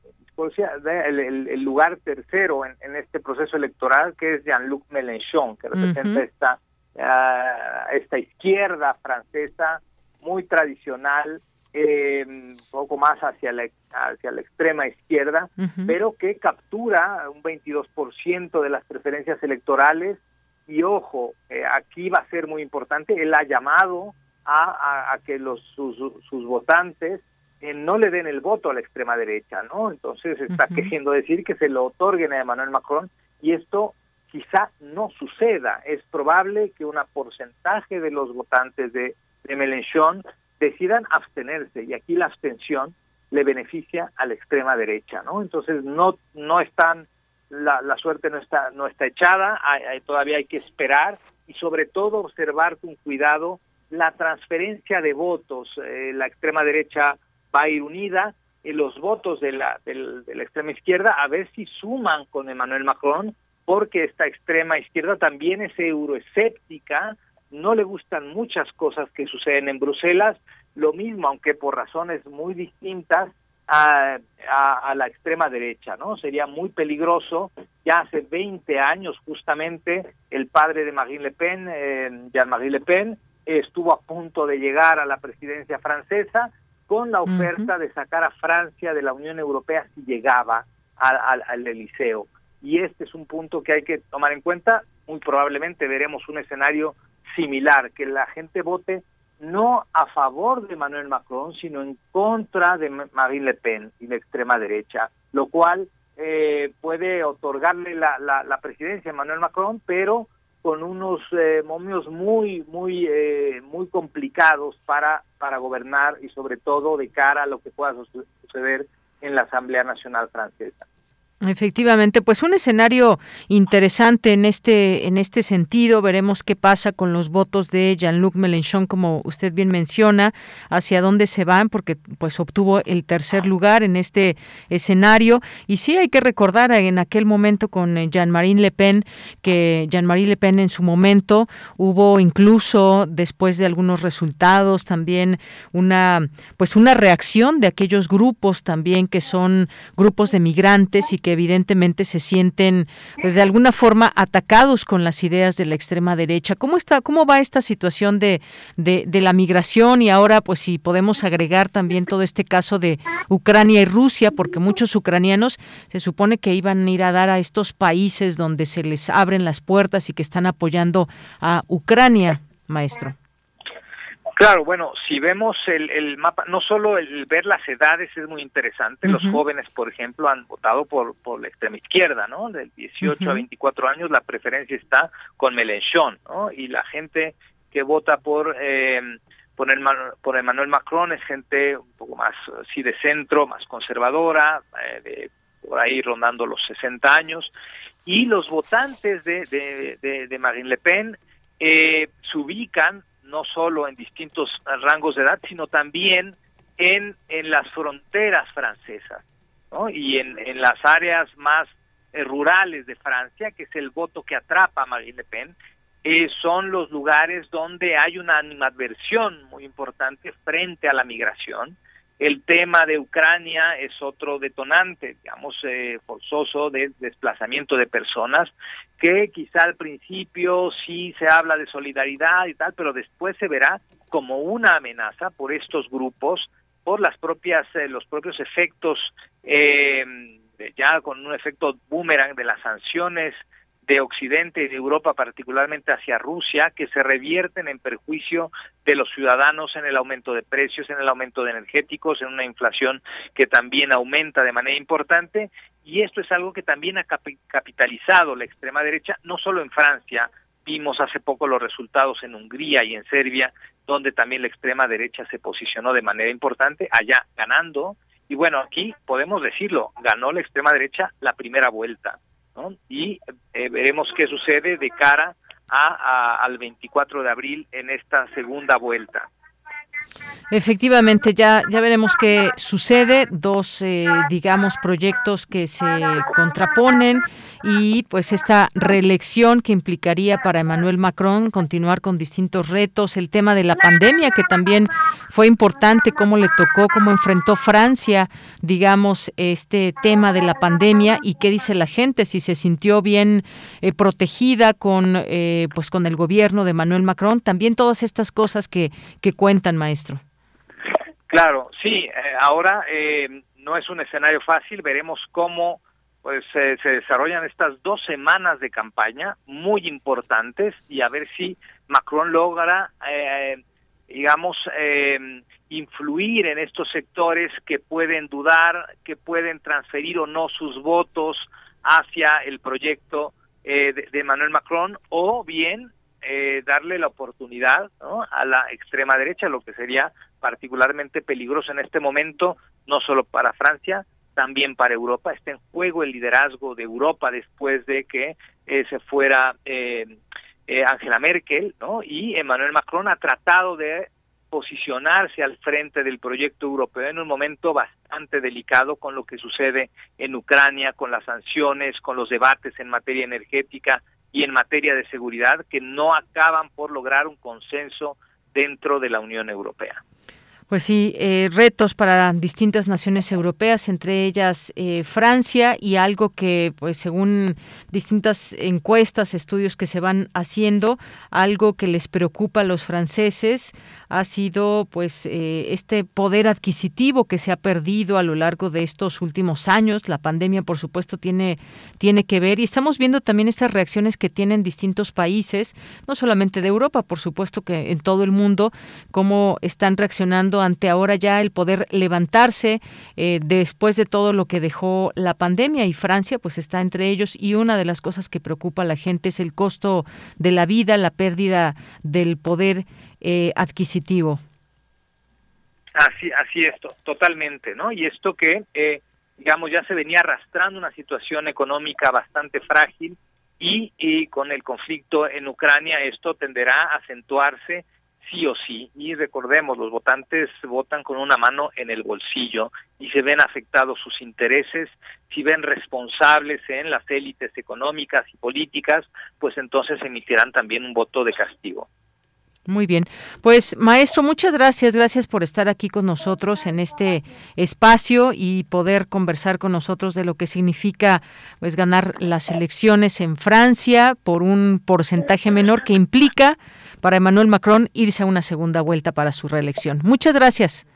Speaker 25: el, lugar tercero en, este proceso electoral, que es Jean-Luc Mélenchon, que representa esta, ah, esta izquierda francesa muy tradicional, eh, un poco más hacia la, hacia la extrema izquierda, pero que captura un 22% de las preferencias electorales. Y ojo, aquí va a ser muy importante, él ha llamado a, a, que los, sus, sus votantes no le den el voto a la extrema derecha, ¿no? Entonces está queriendo decir que se lo otorguen a Emmanuel Macron y esto quizá no suceda. Es probable que un porcentaje de los votantes de, de Mélenchon decidan abstenerse y aquí la abstención le beneficia a la extrema derecha, ¿no? Entonces no no están la, la suerte no está no está echada, todavía hay que esperar y sobre todo observar con cuidado la transferencia de votos. Eh, la extrema derecha va a ir unida y los votos de la, de la extrema izquierda a ver si suman con Emmanuel Macron, porque esta extrema izquierda también es euroescéptica, no le gustan muchas cosas que suceden en Bruselas, lo mismo, aunque por razones muy distintas, a, a, la extrema derecha, ¿no? Sería muy peligroso. Ya hace 20 años, justamente, el padre de Marine Le Pen, eh, Jean-Marie Le Pen, estuvo a punto de llegar a la presidencia francesa, con la oferta de sacar a Francia de la Unión Europea si llegaba al, al, Eliseo. Y este es un punto que hay que tomar en cuenta. Muy probablemente veremos un escenario similar, que la gente vote no a favor de Emmanuel Macron, sino en contra de Marine Le Pen y la extrema derecha, lo cual eh, puede otorgarle la, la, la presidencia a Emmanuel Macron, pero con unos eh, momios muy muy eh, muy complicados para para gobernar y sobre todo de cara a lo que pueda suceder en la Asamblea Nacional Francesa.
Speaker 1: Efectivamente, pues un escenario interesante en este en este sentido. Veremos qué pasa con los votos de Jean-Luc Mélenchon, como usted bien menciona, hacia dónde se van, porque pues obtuvo el tercer lugar en este escenario. Y sí hay que recordar en aquel momento con Jean-Marie Le Pen que Jean-Marie Le Pen en su momento hubo incluso después de algunos resultados también una pues una reacción de aquellos grupos también que son grupos de migrantes y que evidentemente se sienten, pues de alguna forma, atacados con las ideas de la extrema derecha. ¿Cómo está, cómo va esta situación de, de, la migración y ahora, pues, si podemos agregar también todo este caso de Ucrania y Rusia, porque muchos ucranianos se supone que iban a ir a dar a estos países donde se les abren las puertas y que están apoyando a Ucrania, maestro.
Speaker 25: Claro, bueno, si vemos el, el mapa, no solo el ver las edades es muy interesante, los jóvenes, por ejemplo, han votado por, por la extrema izquierda, ¿no? Del 18 a 24 años la preferencia está con Mélenchon, ¿no? Y la gente que vota por, eh, por, el, por Emmanuel Macron es gente un poco más, sí, de centro, más conservadora, eh, de, por ahí rondando los 60 años, y los votantes de, de, de, Marine Le Pen eh, se ubican no solo en distintos rangos de edad, sino también en, en las fronteras francesas y en, en las áreas más eh, rurales de Francia, que es el voto que atrapa a Marine Le Pen, eh, son los lugares donde hay una animadversión muy importante frente a la migración. El tema de Ucrania es otro detonante, digamos, eh, forzoso de desplazamiento de personas, que quizá al principio sí se habla de solidaridad y tal, pero después se verá como una amenaza por estos grupos, por las propias, eh, los propios efectos, ya con un efecto boomerang de las sanciones de Occidente y de Europa, particularmente hacia Rusia, que se revierten en perjuicio de los ciudadanos en el aumento de precios, en el aumento de energéticos, en una inflación que también aumenta de manera importante. Y esto es algo que también ha capitalizado la extrema derecha, no solo en Francia, vimos hace poco los resultados en Hungría y en Serbia, donde también la extrema derecha se posicionó de manera importante, allá ganando. Y bueno, aquí podemos decirlo, ganó la extrema derecha la primera vuelta y eh, veremos qué sucede de cara a, al 24 de abril en esta segunda vuelta.
Speaker 1: Efectivamente, ya, ya veremos qué sucede. Dos, eh, digamos, proyectos que se contraponen y pues esta reelección que implicaría para Emmanuel Macron continuar con distintos retos, el tema de la pandemia que también fue importante, cómo le tocó, cómo enfrentó Francia, digamos, este tema de la pandemia y qué dice la gente, si se sintió bien eh, protegida con, eh, pues con el gobierno de Emmanuel Macron, también todas estas cosas que, que cuentan, maestro.
Speaker 25: Claro, sí, eh, ahora no es un escenario fácil, veremos cómo pues se desarrollan estas dos semanas de campaña muy importantes y a ver si Macron logra, eh, digamos, eh, influir en estos sectores que pueden dudar, que pueden transferir o no sus votos hacia el proyecto eh, de, de, Emmanuel Macron o bien eh, darle la oportunidad ¿no? a la extrema derecha, lo que sería particularmente peligroso en este momento, no solo para Francia, también para Europa. Está en juego el liderazgo de Europa después de que eh, se fuera eh, eh, Angela Merkel, ¿no? Y Emmanuel Macron ha tratado de posicionarse al frente del proyecto europeo en un momento bastante delicado con lo que sucede en Ucrania, con las sanciones, con los debates en materia energética y en materia de seguridad que no acaban por lograr un consenso dentro de la Unión Europea.
Speaker 1: Pues sí, eh, retos para distintas naciones europeas, entre ellas eh, Francia y algo que, pues según distintas encuestas, estudios que se van haciendo, algo que les preocupa a los franceses ha sido, pues, eh, este poder adquisitivo que se ha perdido a lo largo de estos últimos años. La pandemia, por supuesto, tiene tiene que ver y estamos viendo también estas reacciones que tienen distintos países, no solamente de Europa, por supuesto que en todo el mundo, cómo están reaccionando ante ahora ya el poder levantarse eh, después de todo lo que dejó la pandemia y Francia pues está entre ellos y una de las cosas que preocupa a la gente es el costo de la vida, la pérdida del poder eh, adquisitivo.
Speaker 25: Así, así es, totalmente, ¿no? Y esto que, eh, digamos, ya se venía arrastrando una situación económica bastante frágil y, y con el conflicto en Ucrania esto tenderá a acentuarse sí o sí. Y recordemos, los votantes votan con una mano en el bolsillo y se ven afectados sus intereses, si ven responsables en las élites económicas y políticas, pues entonces emitirán también un voto de castigo.
Speaker 1: Muy bien. Pues maestro, muchas gracias. Gracias por estar aquí con nosotros en este espacio y poder conversar con nosotros de lo que significa pues ganar las elecciones en Francia por un porcentaje menor que implica para Emmanuel Macron irse a una segunda vuelta para su reelección. Muchas gracias.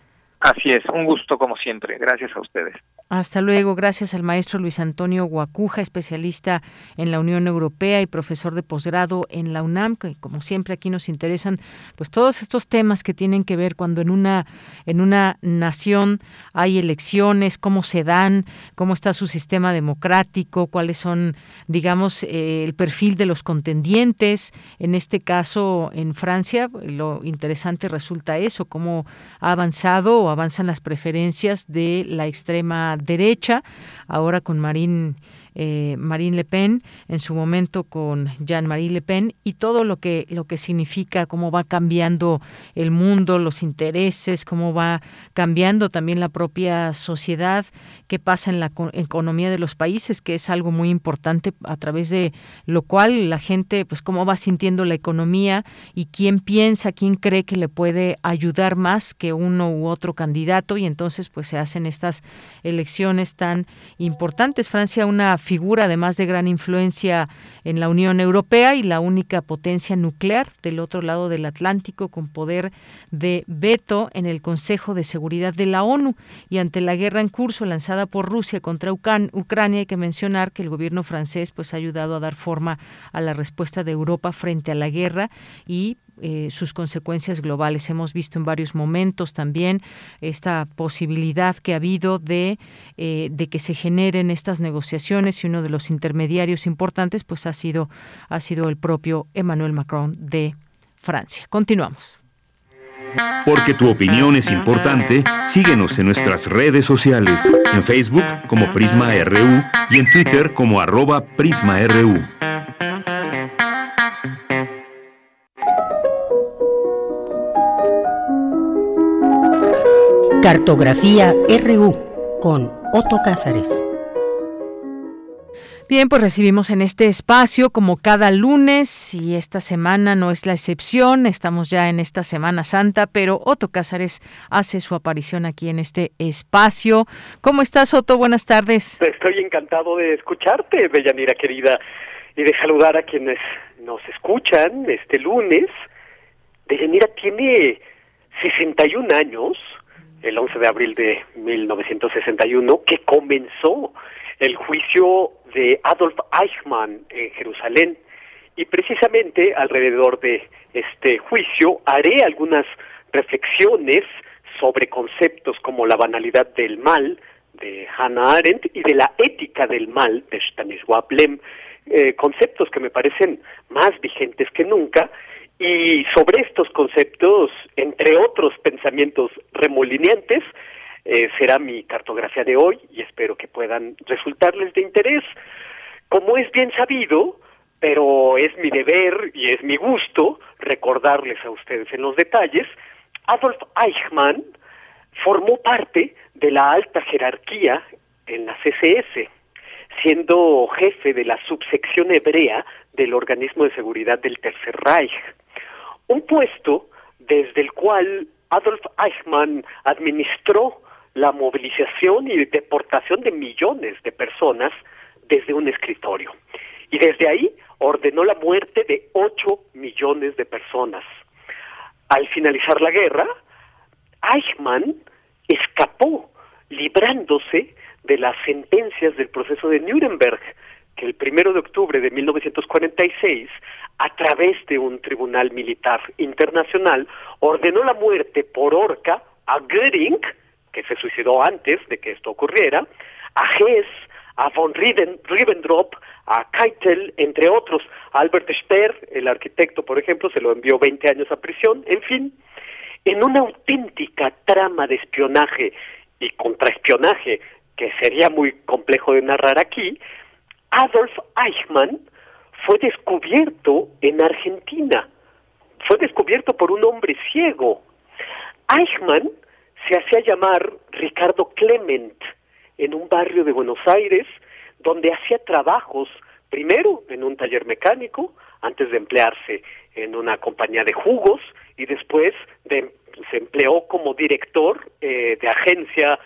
Speaker 25: Así es, un gusto como siempre. Gracias a ustedes.
Speaker 1: Hasta luego. Gracias al maestro Luis Antonio Guacuja, especialista en la Unión Europea y profesor de posgrado en la UNAM, que como siempre aquí nos interesan pues todos estos temas que tienen que ver cuando en una en una nación hay elecciones, cómo se dan, cómo está su sistema democrático, cuáles son, digamos, eh, el perfil de los contendientes. En este caso, en Francia, lo interesante resulta eso, cómo ha avanzado o avanzan las preferencias de la extrema derecha, ahora con Marine eh, Marine Le Pen, en su momento con Jean-Marie Le Pen, y todo lo que, lo que significa, cómo va cambiando el mundo, los intereses, cómo va cambiando también la propia sociedad, qué pasa en la economía de los países, que es algo muy importante a través de lo cual la gente, pues cómo va sintiendo la economía y quién piensa, quién cree que le puede ayudar más que uno u otro candidato, y entonces pues se hacen estas elecciones tan importantes. Francia, una figura además de gran influencia en la Unión Europea y la única potencia nuclear del otro lado del Atlántico con poder de veto en el Consejo de Seguridad de la ONU. Y ante la guerra en curso lanzada por Rusia contra Ucrania hay que mencionar que el gobierno francés pues ha ayudado a dar forma a la respuesta de Europa frente a la guerra y eh, sus consecuencias globales. Hemos visto en varios momentos también esta posibilidad que ha habido de, eh, de que se generen estas negociaciones y uno de los intermediarios importantes pues ha sido, ha sido el propio Emmanuel Macron de Francia. Continuamos.
Speaker 2: Porque tu opinión es importante, síguenos en nuestras redes sociales, en Facebook como Prisma RU y en Twitter como arroba PrismaRU.
Speaker 26: Cartografía RU con Otto Cázares.
Speaker 1: Bien, pues recibimos en este espacio como cada lunes y esta semana no es la excepción, estamos ya en esta Semana Santa, pero Otto Cázares hace su aparición aquí en este espacio. ¿Cómo estás, Otto? Buenas tardes.
Speaker 27: Estoy encantado de escucharte, Bellanira querida, y de saludar a quienes nos escuchan este lunes. Bellanira tiene 61 años, el 11 de abril de 1961, que comenzó el juicio de Adolf Eichmann en Jerusalén. Y precisamente alrededor de este juicio haré algunas reflexiones sobre conceptos como la banalidad del mal de Hannah Arendt y de la ética del mal de Stanisław Lem, eh, conceptos que me parecen más vigentes que nunca y sobre estos conceptos, entre otros pensamientos remolineantes, eh, será mi cartografía de hoy y espero que puedan resultarles de interés. Como es bien sabido, pero es mi deber y es mi gusto recordarles a ustedes en los detalles, Adolf Eichmann formó parte de la alta jerarquía en la CSS, siendo jefe de la subsección hebrea del organismo de seguridad del Tercer Reich un puesto desde el cual Adolf Eichmann administró la movilización y deportación de millones de personas desde un escritorio. Y desde ahí ordenó la muerte de 8 millones de personas. Al finalizar la guerra, Eichmann escapó librándose de las sentencias del proceso de Nuremberg, que el primero de octubre de 1946 a través de un tribunal militar internacional, ordenó la muerte por horca a Göring, que se suicidó antes de que esto ocurriera, a Hess, a von Ribbentrop, a Keitel, entre otros. Albert Speer, el arquitecto, por ejemplo, se lo envió 20 años a prisión. En fin, en una auténtica trama de espionaje y contraespionaje que sería muy complejo de narrar aquí, Adolf Eichmann fue descubierto en Argentina. Fue descubierto por un hombre ciego. Eichmann se hacía llamar Ricardo Clement en un barrio de Buenos Aires donde hacía trabajos, primero en un taller mecánico, antes de emplearse en una compañía de jugos y después se empleó como director eh, de agencia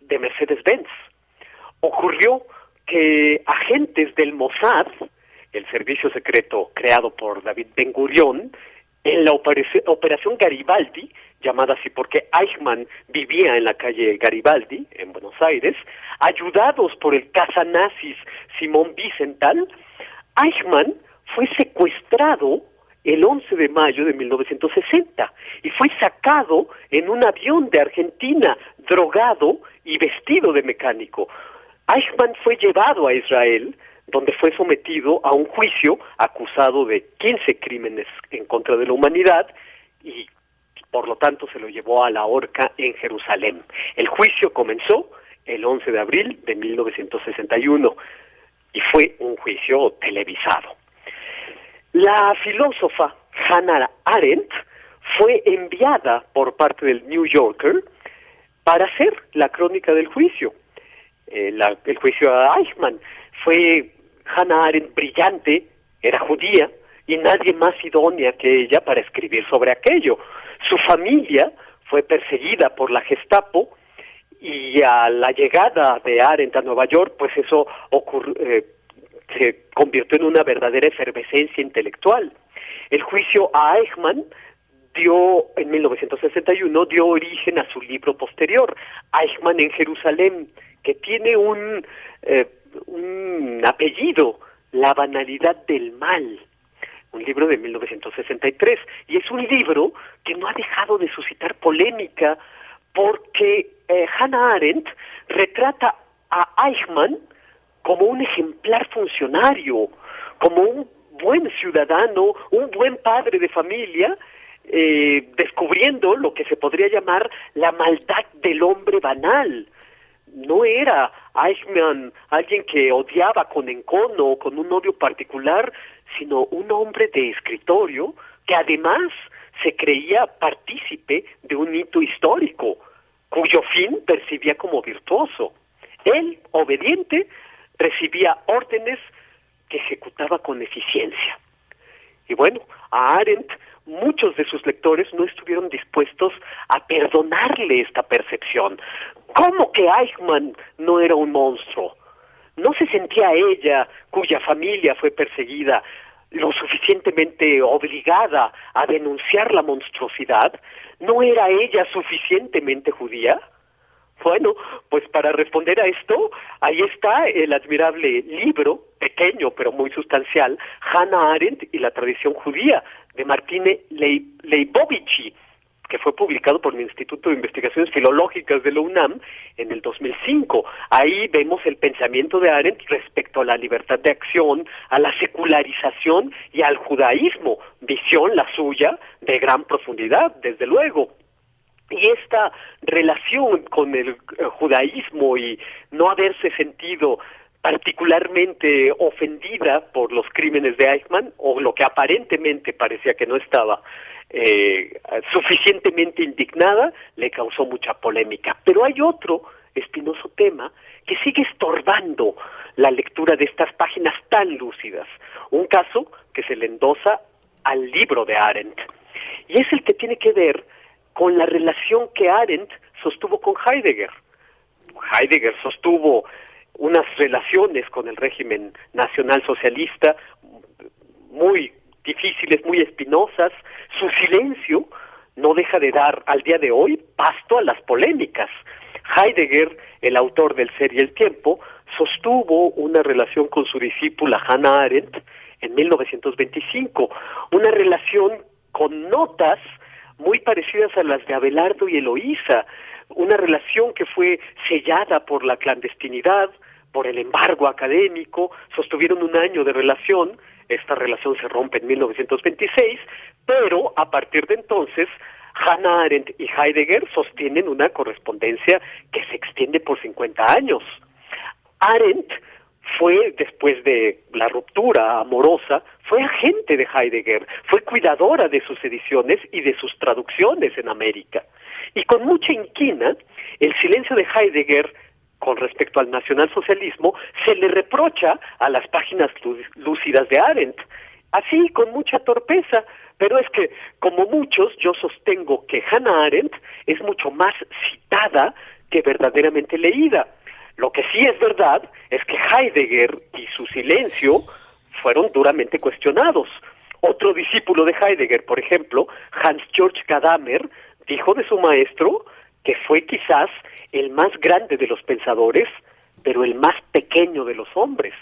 Speaker 27: de Mercedes-Benz. Ocurrió que agentes del Mossad el servicio secreto creado por David Ben Gurion en la operación Garibaldi, llamada así porque Eichmann vivía en la calle Garibaldi, en Buenos Aires, ayudados por el nazis Simón Wiesenthal, Eichmann fue secuestrado el 11 de mayo de 1960 y fue sacado en un avión de Argentina, drogado y vestido de mecánico. Eichmann fue llevado a Israel, donde fue sometido a un juicio acusado de 15 crímenes en contra de la humanidad y por lo tanto se lo llevó a la horca en Jerusalén. El juicio comenzó el 11 de abril de 1961 y fue un juicio televisado. La filósofa Hannah Arendt fue enviada por parte del New Yorker para hacer la crónica del juicio. Eh, el juicio a Eichmann fue Hannah Arendt brillante, era judía, y nadie más idónea que ella para escribir sobre aquello. Su familia fue perseguida por la Gestapo y a la llegada de Arendt a Nueva York, pues eso eh, se convirtió en una verdadera efervescencia intelectual. El juicio a Eichmann dio, en 1961, dio origen a su libro posterior, Eichmann en Jerusalén, que tiene un, eh, un apellido, La banalidad del mal, un libro de 1963, y es un libro que no ha dejado de suscitar polémica porque eh, Hannah Arendt retrata a Eichmann como un ejemplar funcionario, como un buen ciudadano, un buen padre de familia, eh, descubriendo lo que se podría llamar la maldad del hombre banal. No era Eichmann alguien que odiaba con encono o con un odio particular, sino un hombre de escritorio que además se creía partícipe de un hito histórico, cuyo fin percibía como virtuoso. Él, obediente, recibía órdenes que ejecutaba con eficiencia. Y bueno, a Arendt muchos de sus lectores no estuvieron dispuestos a perdonarle esta percepción. ¿Cómo que Eichmann no era un monstruo? ¿No se sentía ella, cuya familia fue perseguida, lo suficientemente obligada a denunciar la monstruosidad? ¿No era ella suficientemente judía? Bueno, pues para responder a esto, ahí está el admirable libro, pequeño pero muy sustancial, Hannah Arendt y la tradición judía, de Martine Leibovici, que fue publicado por el Instituto de Investigaciones Filológicas de la UNAM en el 2005. Ahí vemos el pensamiento de Arendt respecto a la libertad de acción, a la secularización y al judaísmo, visión la suya de gran profundidad, desde luego. Y esta relación con el eh, judaísmo y no haberse sentido particularmente ofendida por los crímenes de Eichmann, o lo que aparentemente parecía que no estaba eh, suficientemente indignada, le causó mucha polémica. Pero hay otro espinoso tema que sigue estorbando la lectura de estas páginas tan lúcidas. Un caso que se le endosa al libro de Arendt. Y es el que tiene que ver con la relación que Arendt sostuvo con Heidegger. Heidegger sostuvo unas relaciones con el régimen nacional socialista muy difíciles, muy espinosas. Su silencio no deja de dar al día de hoy pasto a las polémicas. Heidegger, el autor del Ser y el Tiempo, sostuvo una relación con su discípula Hannah Arendt en 1925, una relación con notas muy parecidas a las de Abelardo y Eloísa, una relación que fue sellada por la clandestinidad, por el embargo académico, sostuvieron un año de relación, esta relación se rompe en 1926, pero a partir de entonces Hannah Arendt y Heidegger sostienen una correspondencia que se extiende por 50 años. Arendt fue, después de la ruptura amorosa, fue agente de Heidegger, fue cuidadora de sus ediciones y de sus traducciones en América. Y con mucha inquina, el silencio de Heidegger con respecto al nacionalsocialismo se le reprocha a las páginas lúcidas de Arendt. Así, con mucha torpeza, pero es que, como muchos, yo sostengo que Hannah Arendt es mucho más citada que verdaderamente leída. Lo que sí es verdad es que Heidegger y su silencio fueron duramente cuestionados. Otro discípulo de Heidegger, por ejemplo, Hans Georg Gadamer, dijo de su maestro que fue quizás el más grande de los pensadores, pero el más pequeño de los hombres.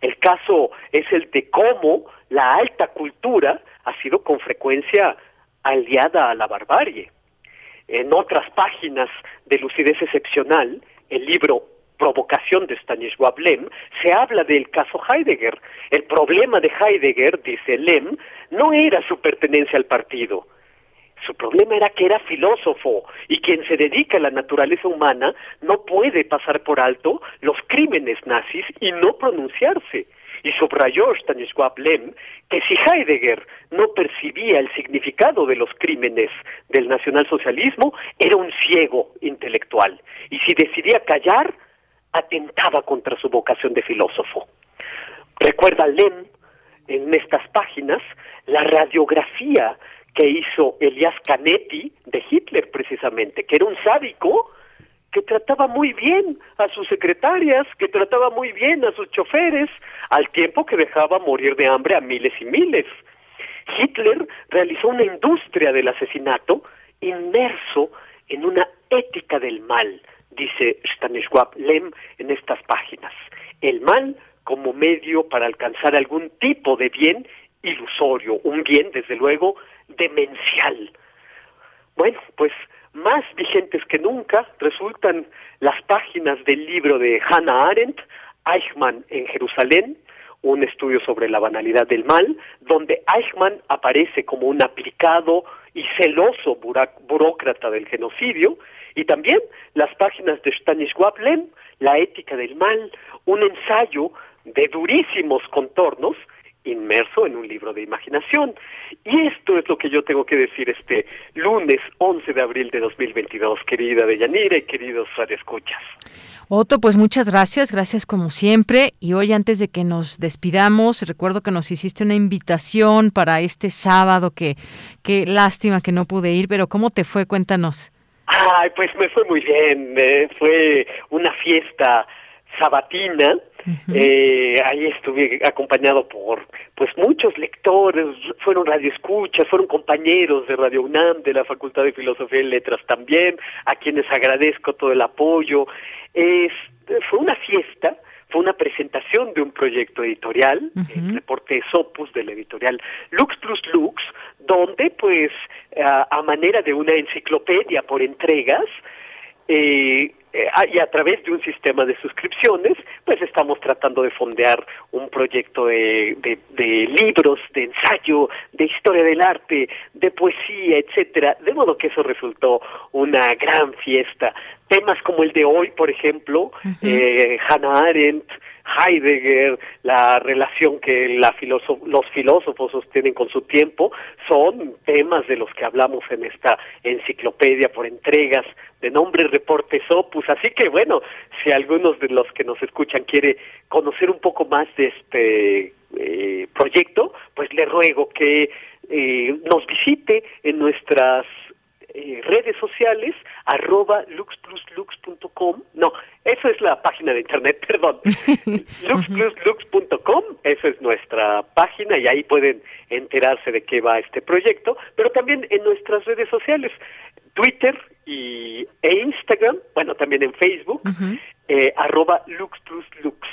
Speaker 27: El caso es el de cómo la alta cultura ha sido con frecuencia aliada a la barbarie. En otras páginas de Lucidez Excepcional, el libro Provocación de Stanisław Lem, se habla del caso Heidegger. El problema de Heidegger, dice Lem, no era su pertenencia al partido, su problema era que era filósofo y quien se dedica a la naturaleza humana no puede pasar por alto los crímenes nazis y no pronunciarse. Y subrayó Stanisław Lem que si Heidegger no percibía el significado de los crímenes del nacionalsocialismo, era un ciego intelectual. Y si decidía callar, atentaba contra su vocación de filósofo. Recuerda Lem en estas páginas la radiografía que hizo Elias Canetti de Hitler precisamente, que era un sádico que trataba muy bien a sus secretarias, que trataba muy bien a sus choferes, al tiempo que dejaba morir de hambre a miles y miles. Hitler realizó una industria del asesinato inmerso en una ética del mal, dice Stanisław Lem en estas páginas. El mal como medio para alcanzar algún tipo de bien ilusorio, un bien, desde luego, demencial. Bueno, pues más vigentes que nunca resultan las páginas del libro de Hannah Arendt, Eichmann en Jerusalén, un estudio sobre la banalidad del mal, donde Eichmann aparece como un aplicado y celoso burócrata del genocidio, y también las páginas de Stanisław Lem, La ética del mal, un ensayo de durísimos contornos inmerso en un libro de imaginación. Y esto es lo que yo tengo que decir este lunes 11 de abril de 2022, querida Deyanira y queridos radioescuchas.
Speaker 1: Otto, pues muchas gracias, gracias como siempre. Y hoy antes de que nos despidamos, recuerdo que nos hiciste una invitación para este sábado, que qué lástima que no pude ir, pero ¿cómo te fue? Cuéntanos.
Speaker 27: Ay, pues me fue muy bien, fue una fiesta sabatina eh, ahí estuve acompañado por pues muchos lectores, fueron radioescuchas, fueron compañeros de Radio UNAM, de la Facultad de Filosofía y Letras también, a quienes agradezco todo el apoyo. Fue una fiesta, fue una presentación de un proyecto editorial, el reporte Sopus de la editorial Lux Plus Lux, donde pues a manera de una enciclopedia por entregas, eh, eh, ah, y a través de un sistema de suscripciones, pues estamos tratando de fondear un proyecto de, de, libros, de ensayo, de historia del arte, de poesía, etcétera. De modo que eso resultó una gran fiesta. Temas como el de hoy, por ejemplo, eh, Hannah Arendt, Heidegger, la relación que la los filósofos sostienen con su tiempo, son temas de los que hablamos en esta enciclopedia por entregas de nombre Reportes Opus. Así que bueno, si algunos de los que nos escuchan quiere conocer un poco más de este eh, proyecto, pues le ruego que eh, nos visite en nuestras eh, redes sociales, arroba luxpluslux.com, no, eso es la página de internet, *laughs* perdón, *laughs* luxpluslux.com, esa es nuestra página y ahí pueden enterarse de qué va este proyecto, pero también en nuestras redes sociales, Twitter y, e Instagram, bueno, también en Facebook, eh, arroba luxpluslux.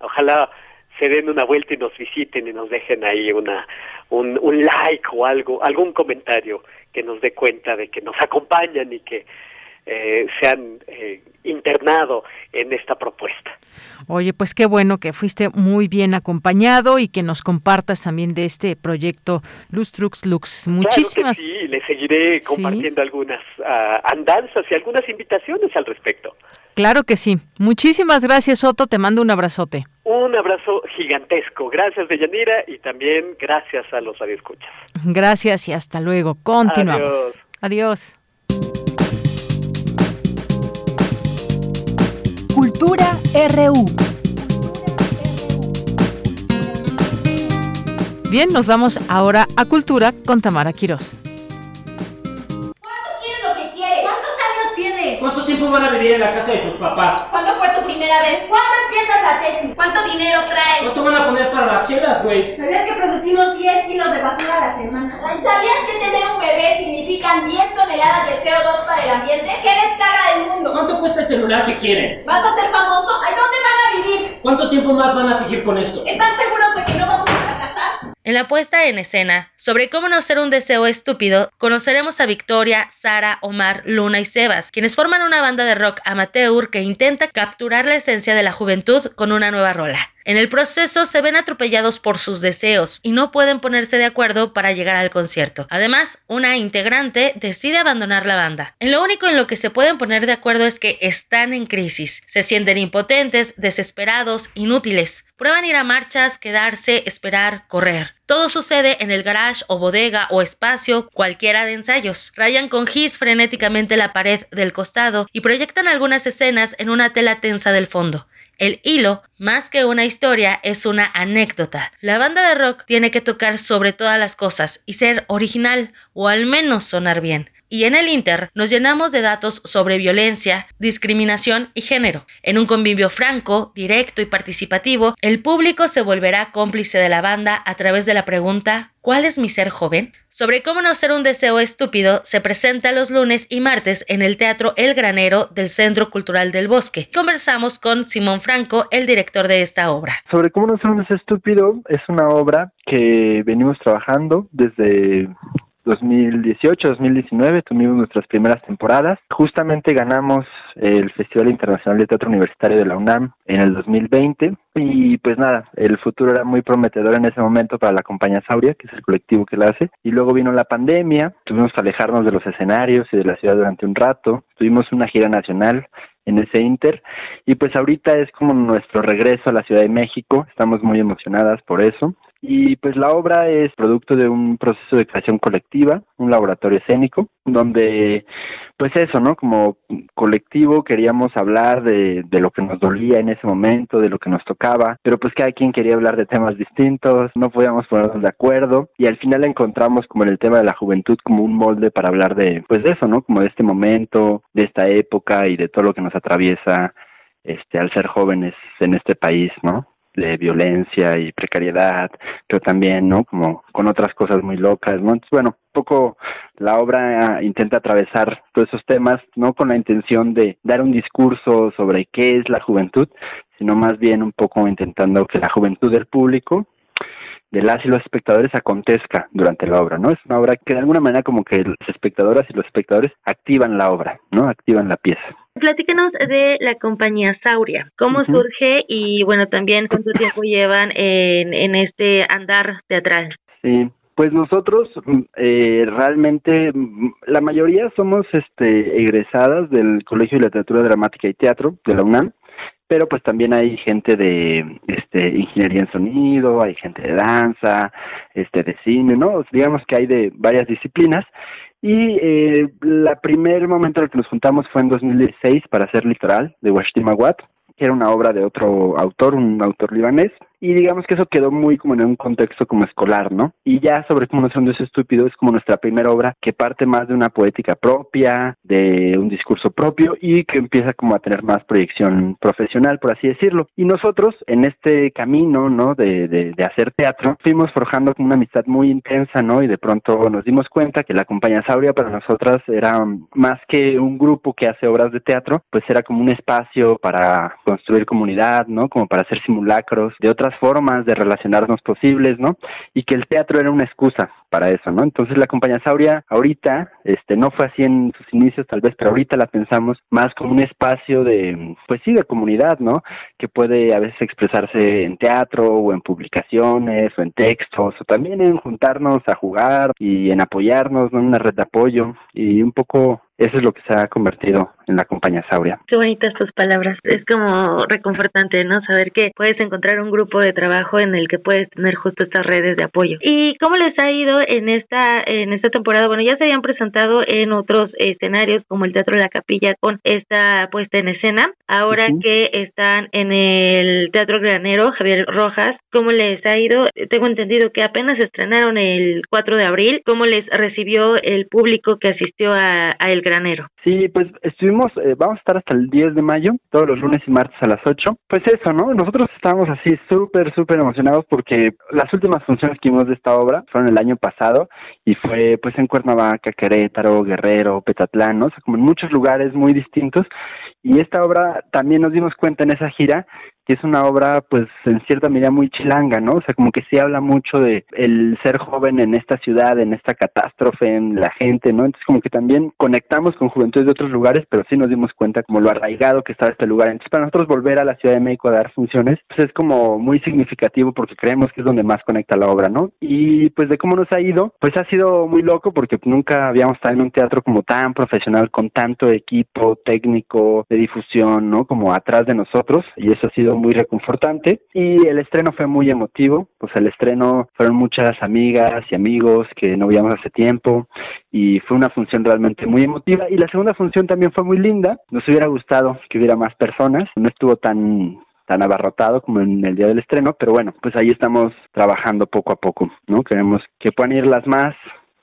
Speaker 27: Ojalá se den una vuelta y nos visiten y nos dejen ahí una un, un like o algo, algún comentario que nos dé cuenta de que nos acompañan y que eh, se han eh, internado en esta propuesta.
Speaker 1: Oye, pues qué bueno que fuiste muy bien acompañado y que nos compartas también de este proyecto Luz Trux Lux. Muchísimas.
Speaker 27: Claro sí, le seguiré compartiendo algunas uh, andanzas y algunas invitaciones al respecto.
Speaker 1: Claro que sí. Muchísimas gracias, Otto. Te mando un abrazote.
Speaker 27: Un abrazo gigantesco. Gracias, Deyanira, y también gracias a los radioescuchas.
Speaker 1: Gracias y hasta luego. Continuamos. Adiós.
Speaker 3: Cultura RU.
Speaker 1: Bien, nos vamos ahora a Cultura con Tamara Quiroz.
Speaker 28: ¿Cuánto
Speaker 29: tiempo
Speaker 28: van a vivir en la casa de sus papás?
Speaker 29: ¿Cuándo fue tu primera vez? ¿Cuándo empiezas la tesis? ¿Cuánto dinero traes?
Speaker 28: ¿Cuánto van a poner para las chelas, güey?
Speaker 29: ¿Sabías que producimos 10 kilos de basura a la semana? ¿Sabías que tener un bebé significan 10 toneladas de CO2 para el ambiente? ¿Qué descarga del mundo?
Speaker 28: ¿Cuánto cuesta el celular que quieren?
Speaker 29: ¿Vas a ser famoso? ¿A dónde van a vivir?
Speaker 28: ¿Cuánto tiempo más van a seguir con esto?
Speaker 29: ¿Están seguros de que no vamos a fracasar?
Speaker 30: En la puesta en escena sobre cómo no ser un deseo estúpido, conoceremos a Victoria, Sara, Omar, Luna y Sebas, quienes forman una banda de rock amateur que intenta capturar la esencia de la juventud con una nueva rola. En el proceso se ven atropellados por sus deseos y no pueden ponerse de acuerdo para llegar al concierto. Además, una integrante decide abandonar la banda. En lo único en lo que se pueden poner de acuerdo es que están en crisis. Se sienten impotentes, desesperados, inútiles. Prueban ir a marchas, quedarse, esperar, correr. Todo sucede en el garage o bodega o espacio cualquiera de ensayos. Rayan con gis frenéticamente la pared del costado y proyectan algunas escenas en una tela tensa del fondo. El hilo, más que una historia, es una anécdota. La banda de rock tiene que tocar sobre todas las cosas y ser original o al menos sonar bien. Y en el Inter nos llenamos de datos sobre violencia, discriminación y género. En un convivio franco, directo y participativo, el público se volverá cómplice de la banda a través de la pregunta ¿Cuál es mi ser joven? Sobre cómo no ser un deseo estúpido se presenta los lunes y martes en el Teatro El Granero del Centro Cultural del Bosque. Conversamos con Simón Franco, el director de esta obra.
Speaker 31: Sobre cómo no ser un deseo estúpido es una obra que venimos trabajando desde 2018-2019 tuvimos nuestras primeras temporadas. Justamente ganamos el Festival Internacional de Teatro Universitario de la UNAM en el 2020 y pues nada, el futuro era muy prometedor en ese momento para la compañía Sauria, que es el colectivo que la hace. Y luego vino la pandemia, tuvimos que alejarnos de los escenarios y de la ciudad durante un rato. Tuvimos una gira nacional en ese Inter y pues ahorita es como nuestro regreso a la Ciudad de México, estamos muy emocionadas por eso y pues la obra es producto de un proceso de creación colectiva, un laboratorio escénico, donde pues eso, ¿no? Como colectivo queríamos hablar de, de lo que nos dolía en ese momento, de lo que nos tocaba, pero pues cada quien quería hablar de temas distintos, no podíamos ponernos de acuerdo y al final encontramos como en el tema de la juventud como un molde para hablar de pues de eso, ¿no? Como de este momento, de esta época y de todo lo que nos atraviesa este al ser jóvenes en este país, ¿no? De violencia y precariedad, pero también, ¿no? Como con otras cosas muy locas, ¿no? Entonces, bueno, un poco la obra intenta atravesar todos esos temas, no con la intención de dar un discurso sobre qué es la juventud, sino más bien un poco intentando que la juventud del público de las y los espectadores acontezca durante la obra, ¿no? Es una obra que de alguna manera como que las espectadoras y los espectadores activan la obra, ¿no? Activan la pieza.
Speaker 21: Platícanos de la compañía Sauria, cómo surge y bueno, también cuánto tiempo llevan en, en este andar teatral.
Speaker 31: Sí, pues nosotros eh, realmente la mayoría somos este egresadas del Colegio de Literatura Dramática y Teatro de la UNAM pero pues también hay gente de este ingeniería en sonido, hay gente de danza, este de cine, ¿no? Digamos que hay de varias disciplinas y eh, primer momento en el que nos juntamos fue en 2016 para hacer Litoral de Washti que era una obra de otro autor, un autor libanés, y digamos que eso quedó muy como en un contexto como escolar, ¿no? Y ya sobre cómo no son de ese estúpido es como nuestra primera obra que parte más de una poética propia, de un discurso propio y que empieza como a tener más proyección profesional, por así decirlo. Y nosotros en este camino, ¿no? De, de, de hacer teatro, fuimos forjando como una amistad muy intensa, ¿no? Y de pronto nos dimos cuenta que la compañía Sauria para nosotras era más que un grupo que hace obras de teatro, pues era como un espacio para construir comunidad, ¿no? Como para hacer simulacros de otras formas de relacionarnos posibles, ¿no? Y que el teatro era una excusa para eso, ¿no? Entonces la compañía Sauria ahorita, este, no fue así en sus inicios tal vez, pero ahorita la pensamos más como un espacio de, pues sí, de comunidad, ¿no? Que puede a veces expresarse en teatro o en publicaciones o en textos o también en juntarnos a jugar y en apoyarnos, ¿no? Una red de apoyo y un poco eso es lo que se ha convertido en la compañía Sauria.
Speaker 21: Qué bonitas tus palabras. Es como reconfortante, ¿no? Saber que puedes encontrar un grupo de trabajo en el que puedes tener justo estas redes de apoyo. ¿Y cómo les ha ido en esta en esta temporada? Bueno, ya se habían presentado en otros escenarios como el Teatro de la Capilla con esta puesta en escena. Ahora que están en el Teatro Granero, Javier Rojas, ¿cómo les ha ido? Tengo entendido que apenas estrenaron el 4 de abril. ¿Cómo les recibió el público que asistió a, a El granero.
Speaker 31: Sí, pues estuvimos, eh, vamos a estar hasta el 10 de mayo, todos los lunes y martes a las 8. Pues eso, ¿no? Nosotros estábamos así súper, súper emocionados porque las últimas funciones que vimos de esta obra fueron el año pasado y fue pues en Cuernavaca, Querétaro, Guerrero, Petatlán, ¿no? O sea, como en muchos lugares muy distintos. Y esta obra también nos dimos cuenta en esa gira que es una obra pues en cierta medida muy chilanga, ¿no? O sea, como que sí habla mucho de el ser joven en esta ciudad, en esta catástrofe, en la gente, ¿no? Entonces como que también conectamos con juventudes de otros lugares, pero sí nos dimos cuenta como lo arraigado que estaba este lugar. Entonces para nosotros volver a la Ciudad de México a dar funciones, pues es como muy significativo porque creemos que es donde más conecta la obra, ¿no? Y pues de cómo nos ha ido, pues ha sido muy loco porque nunca habíamos estado en un teatro como tan profesional, con tanto equipo técnico de difusión, ¿no? Como atrás de nosotros y eso ha sido muy reconfortante y el estreno fue muy emotivo, pues el estreno fueron muchas amigas y amigos que no veíamos hace tiempo y fue una función realmente muy emotiva y la segunda función también fue muy linda, nos hubiera gustado que hubiera más personas, no estuvo tan tan abarrotado como en el día del estreno, pero bueno, pues ahí estamos trabajando poco a poco, ¿no? Queremos que puedan ir las más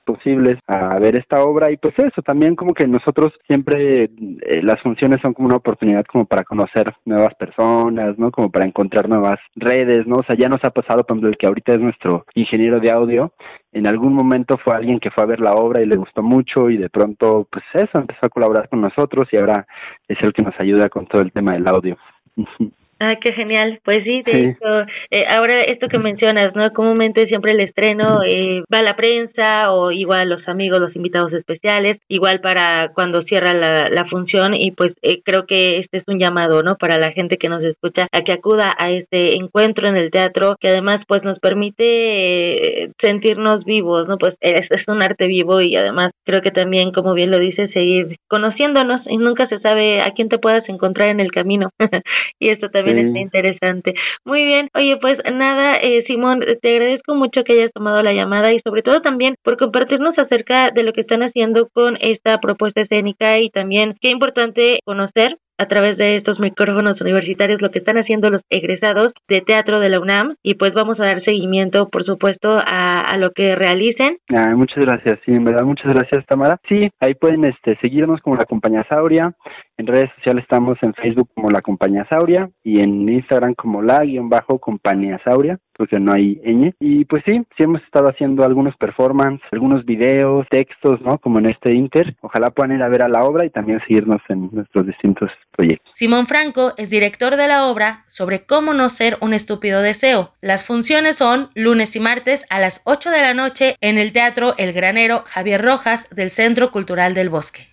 Speaker 31: posibles a ver esta obra y pues eso también como que nosotros siempre eh, las funciones son como una oportunidad como para conocer nuevas personas, ¿no? Como para encontrar nuevas redes, ¿no? O sea, ya nos ha pasado, por ejemplo, el que ahorita es nuestro ingeniero de audio, en algún momento fue alguien que fue a ver la obra y le gustó mucho y de pronto pues eso empezó a colaborar con nosotros y ahora es el que nos ayuda con todo el tema del audio. *laughs*
Speaker 21: Ah, qué genial. Pues sí, de hecho, eh, ahora esto que mencionas, ¿no? Comúnmente siempre el estreno eh, va a la prensa o igual los amigos, los invitados especiales, igual para cuando cierra la, la función y pues eh, creo que este es un llamado, ¿no? Para la gente que nos escucha a que acuda a este encuentro en el teatro que además pues nos permite eh, sentirnos vivos, ¿no? Pues es, es un arte vivo y además creo que también, como bien lo dice, seguir conociéndonos y nunca se sabe a quién te puedas encontrar en el camino. *laughs* y esto también está interesante. Muy bien, oye, pues nada, eh, Simón, te agradezco mucho que hayas tomado la llamada y sobre todo también por compartirnos acerca de lo que están haciendo con esta propuesta escénica y también qué importante conocer a través de estos micrófonos universitarios lo que están haciendo los egresados de teatro de la UNAM y pues vamos a dar seguimiento por supuesto a, a lo que realicen.
Speaker 31: Ah, muchas gracias, sí, en verdad muchas gracias Tamara. Sí, ahí pueden este seguirnos como la compañía Sauria, en redes sociales estamos en Facebook como la compañía Sauria y en Instagram como la guion bajo compañía Sauria porque no hay ñ. Y pues sí, sí hemos estado haciendo algunos performances, algunos videos, textos, ¿no? Como en este Inter. Ojalá puedan ir a ver a la obra y también seguirnos en nuestros distintos proyectos.
Speaker 30: Simón Franco es director de la obra sobre cómo no ser un estúpido deseo. Las funciones son lunes y martes a las 8 de la noche en el Teatro El Granero Javier Rojas del Centro Cultural del Bosque.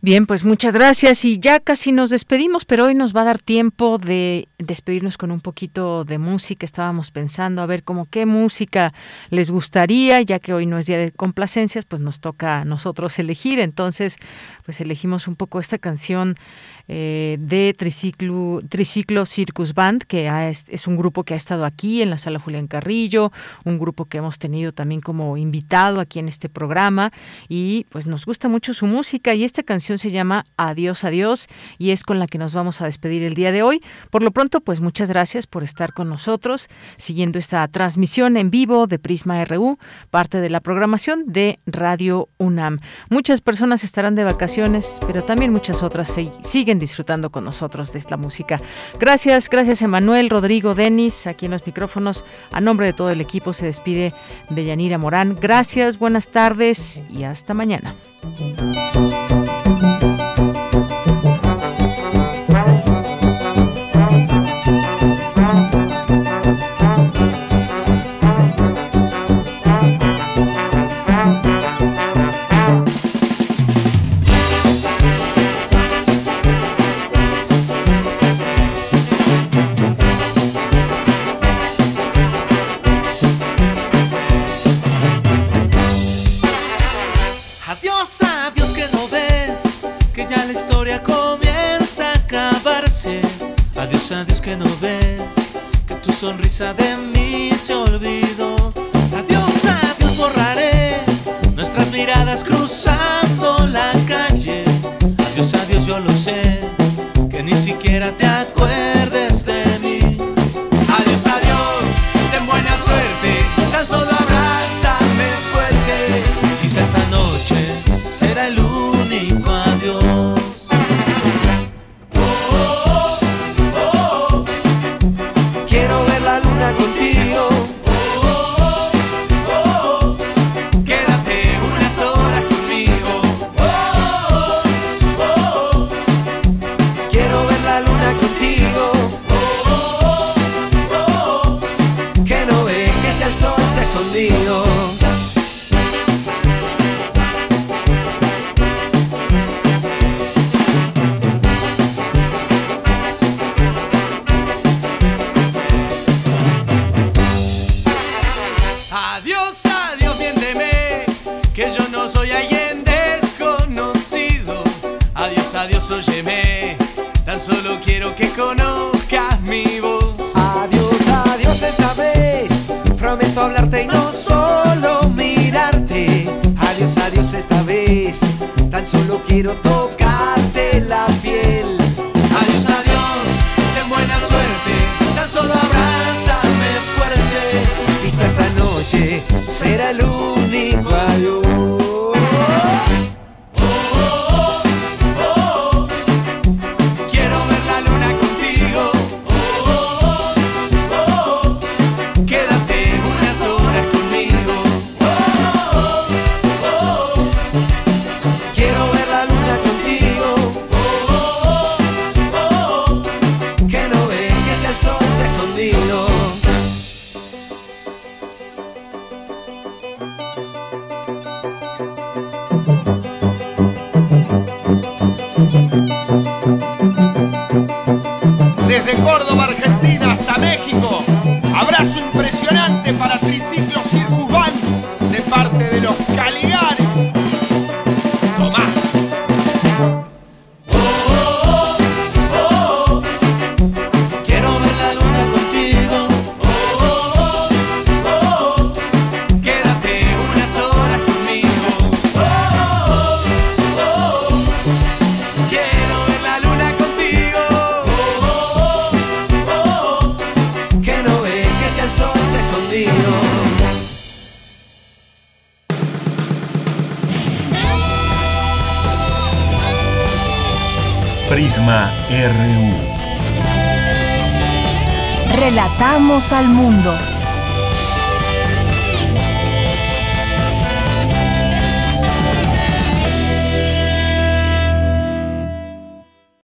Speaker 1: Bien, pues muchas gracias y ya casi nos despedimos, pero hoy nos va a dar tiempo de despedirnos con un poquito de música. Estábamos pensando a ver cómo qué música les gustaría, ya que hoy no es día de complacencias, pues nos toca a nosotros elegir. Entonces, pues elegimos un poco esta canción eh, de Triciclo, Triciclo Circus Band, que ha, es, es un grupo que ha estado aquí en la sala Julián Carrillo, un grupo que hemos tenido también como invitado aquí en este programa y pues nos gusta mucho su música y esta canción se llama Adiós, adiós y es con la que nos vamos a despedir el día de hoy. Por lo pronto, pues muchas gracias por estar con nosotros siguiendo esta transmisión en vivo de Prisma RU, parte de la programación de Radio UNAM. Muchas personas estarán de vacaciones, pero también muchas otras se siguen disfrutando con nosotros de esta música. Gracias, gracias Emanuel, Rodrigo, Denis, aquí en los micrófonos. A nombre de todo el equipo se despide de Yanira Morán. Gracias, buenas tardes y hasta mañana.
Speaker 32: Sonrisa